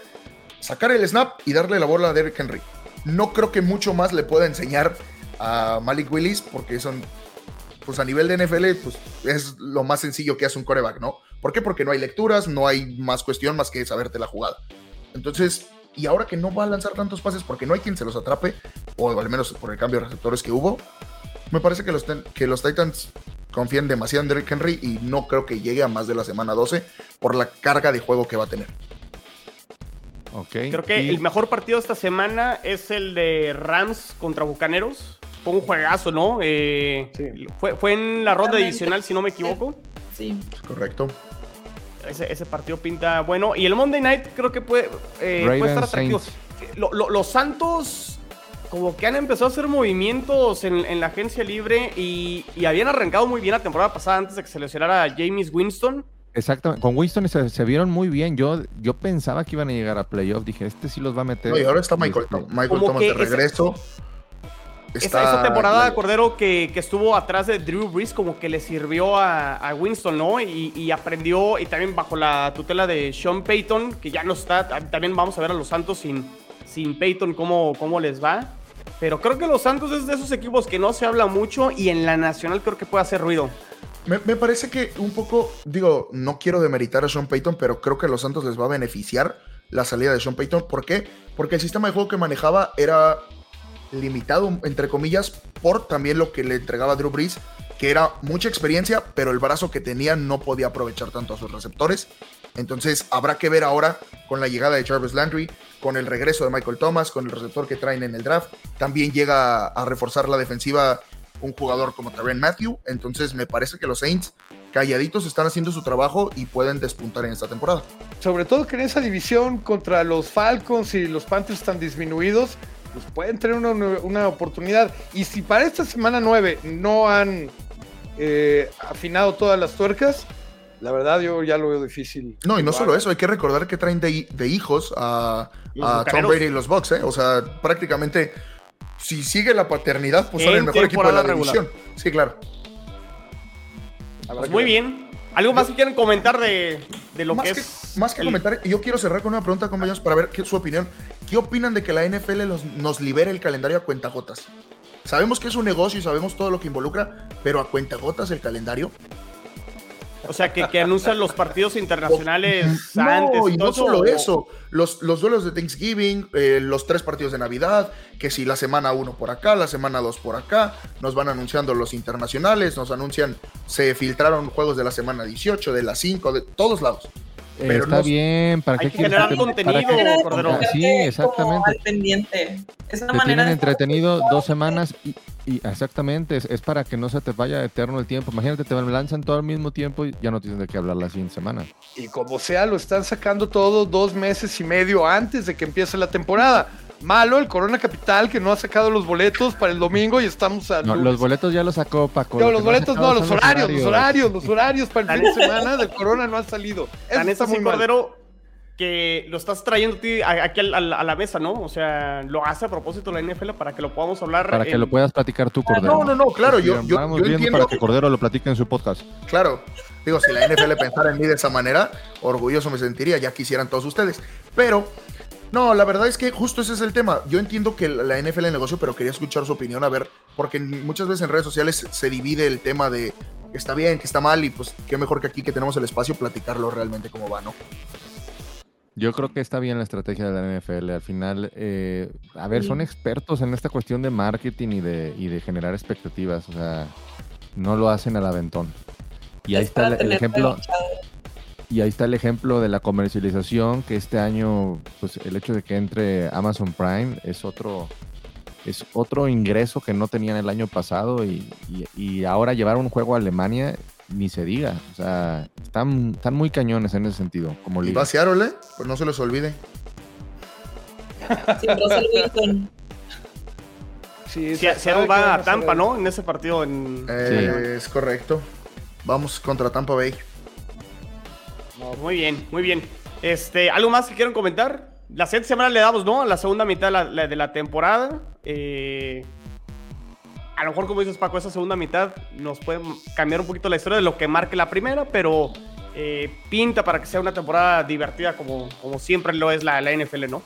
sacar el snap y darle la bola a Derrick Henry. No creo que mucho más le pueda enseñar a Malik Willis, porque son, pues a nivel de NFL, pues es lo más sencillo que hace un quarterback, ¿no? ¿Por qué? Porque no hay lecturas, no hay más cuestión más que saberte la jugada. Entonces, y ahora que no va a lanzar tantos pases porque no hay quien se los atrape, o al menos por el cambio de receptores que hubo. Me parece que los, que los Titans confían demasiado en Derrick Henry y no creo que llegue a más de la semana 12 por la carga de juego que va a tener. Okay. Creo que el mejor partido de esta semana es el de Rams contra Bucaneros. Fue un juegazo, ¿no? Eh, fue, fue, en la ronda adicional, si no me equivoco. Sí. Correcto. Ese, partido pinta bueno. Y el Monday Night creo que puede, eh, puede estar atractivo. los Santos como que han empezado a hacer movimientos en, la agencia libre y, habían arrancado muy bien la temporada pasada antes de que se lesionara James Winston. Exactamente, con Winston se, vieron muy bien. Yo, yo pensaba que iban a llegar a playoff. Dije, este sí los va a meter. y ahora está Michael, Michael Thomas de regreso. Esa, temporada, Cordero, que, estuvo atrás de Drew Brees, como que le sirvió a, Winston, ¿no? Y, aprendió, y también bajo la tutela de Sean Payton, que ya no está. También vamos a ver a los Santos sin, sin Payton cómo, cómo les va. Pero creo que los Santos es de esos equipos que no se habla mucho y en la nacional creo que puede hacer ruido. Me, parece que un poco, digo, no quiero demeritar a Sean Payton, pero creo que a los Santos les va a beneficiar la salida de Sean Payton. ¿Por qué? Porque el sistema de juego que manejaba era limitado, entre comillas, por también lo que le entregaba Drew Brees, que era mucha experiencia, pero el brazo que tenía no podía aprovechar tanto a sus receptores. Entonces habrá que ver ahora con la llegada de Jarvis Landry, con el regreso de Michael Thomas, con el receptor que traen en el draft. También llega a reforzar la defensiva un jugador como Terren Matthew. Entonces me parece que los Saints calladitos están haciendo su trabajo y pueden despuntar en esta temporada. Sobre todo que en esa división contra los Falcons y los Panthers están disminuidos, pues pueden tener una, oportunidad. Y si para esta semana 9 no han eh, afinado todas las tuercas, la verdad yo ya lo veo difícil. No, y no solo eso, hay que recordar que traen de, hijos a, Tom Brady y los Bucks, ¿eh? O sea, prácticamente, si sigue la paternidad, pues son el mejor equipo de la división. Sí, claro. Pues muy bien. ¿Algo más que quieran comentar de, lo que, es? Más que comentar, yo quiero cerrar con una pregunta, compañeros, para ver qué, su opinión. ¿Qué opinan de que la NFL nos libere el calendario a cuentagotas? Sabemos que es un negocio y sabemos todo lo que involucra, pero a cuentagotas el calendario. O sea, que, que anuncian los partidos internacionales no, antes. Y, no solo eso, los, los duelos de Thanksgiving, eh, los tres partidos de Navidad, que si la semana uno por acá, la semana dos por acá, nos van anunciando los internacionales, nos anuncian, se filtraron juegos de la semana 18, de las 5, de todos lados. Pero está bien, ¿para hay que generar contenido, Cordero. Sí, exactamente. Al pendiente. Es una te manera tienen entretenido dos semanas y, exactamente, es, para que no se te vaya eterno el tiempo. Imagínate, te lanzan todo al mismo tiempo y ya no tienes de qué hablar la siguiente semana. Y como sea, lo están sacando todo dos meses y medio antes de que empiece la temporada. Malo el Corona Capital que no ha sacado los boletos para el domingo y estamos a. No, los boletos ya los sacó Paco. No, los boletos no, los horarios, los horarios, los horarios para el fin de semana del Corona no han salido. Tan está muy Cordero que lo estás trayendo aquí a la, mesa, ¿no? O sea, lo hace a propósito la NFL para que lo podamos hablar. Para que lo puedas platicar tú, Cordero. No, no, no, claro, yo, yo, yo entiendo. para que Cordero lo platique en su podcast. Claro, digo, si la NFL pensara en mí de esa manera, orgulloso me sentiría, ya quisieran todos ustedes. Pero no, la verdad es que justo ese es el tema. Yo entiendo que la NFL es negocio, pero quería escuchar su opinión, a ver, porque muchas veces en redes sociales se divide el tema de que está bien, que está mal, y pues qué mejor que aquí que tenemos el espacio platicarlo realmente cómo va, ¿no? Yo creo que está bien la estrategia de la NFL. Al final, eh, a ver, son expertos en esta cuestión de marketing y de, y de generar expectativas. O sea, no lo hacen al aventón. Y ahí está el, ejemplo. Y ahí está el ejemplo de la comercialización, que este año, pues el hecho de que entre Amazon Prime es otro, es otro ingreso que no tenían el año pasado y, ahora llevar un juego a Alemania, ni se diga. O sea, están, están muy cañones en ese sentido. Como y va Seattle, ¿eh? Pues no se les olvide. Sí, Seattle va a Tampa, ¿no? En ese partido. En... Eh, es correcto. Vamos contra Tampa Bay muy bien, muy bien. Este, ¿Algo más que quieran comentar? La siguiente semana le damos, ¿no? La segunda mitad de la, temporada. Eh, a lo mejor, como dices, Paco, esa segunda mitad nos puede cambiar un poquito la historia de lo que marque la primera, pero eh, pinta para que sea una temporada divertida como, como siempre lo es la, la NFL, ¿no?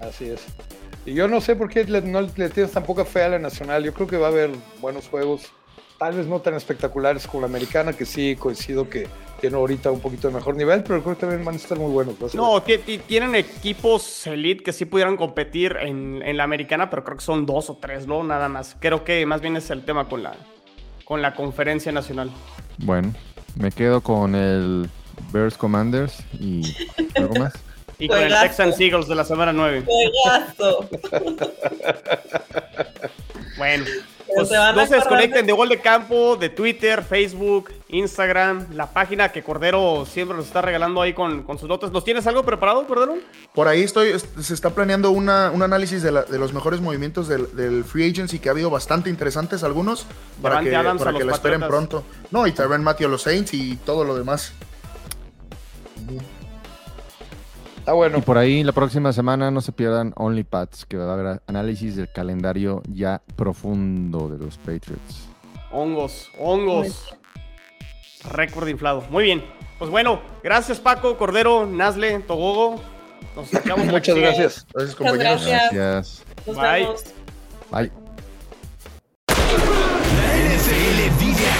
Así es. Y yo no sé por qué no le tienes tan poca fe a la Nacional. Yo creo que va a haber buenos juegos. Tal vez no tan espectaculares como la americana, que sí coincido que tiene ahorita un poquito de mejor nivel, pero creo que también van a estar muy buenos. No, ti- ti- tienen equipos elite que sí pudieran competir en, en la americana, pero creo que son dos o tres, ¿no? Nada más. Creo que más bien es el tema con la, con la conferencia nacional. Bueno, me quedo con el Bears Commanders y algo más. Y con el. Texans Eagles de la semana 9. Juegazo. Bueno, pues se no se desconecten de- Gol de Campo, de Twitter, Facebook, Instagram, la página que Cordero siempre nos está regalando ahí con, con sus notas. ¿Nos tienes algo preparado, Cordero? Por ahí estoy, es- se está planeando una, un análisis de, la- de los mejores movimientos del, del free agency que ha habido bastante interesantes algunos para que, para que los la esperen pronto. No, y Tyron Matthew a los Saints y todo lo demás. Está bueno. Y por ahí la próxima semana no se pierdan OnlyPads, que va a haber análisis del calendario ya profundo de los Patriots. Hongos, hongos. Récord inflado. Muy bien. Pues bueno, gracias Paco, Cordero, Nazle, Togogo. Nos escuchamos en la Muchas que sigue. gracias. Gracias, Muchas compañeros. gracias. Gracias. Nos Bye. vemos. Bye. La NFL vive aquí.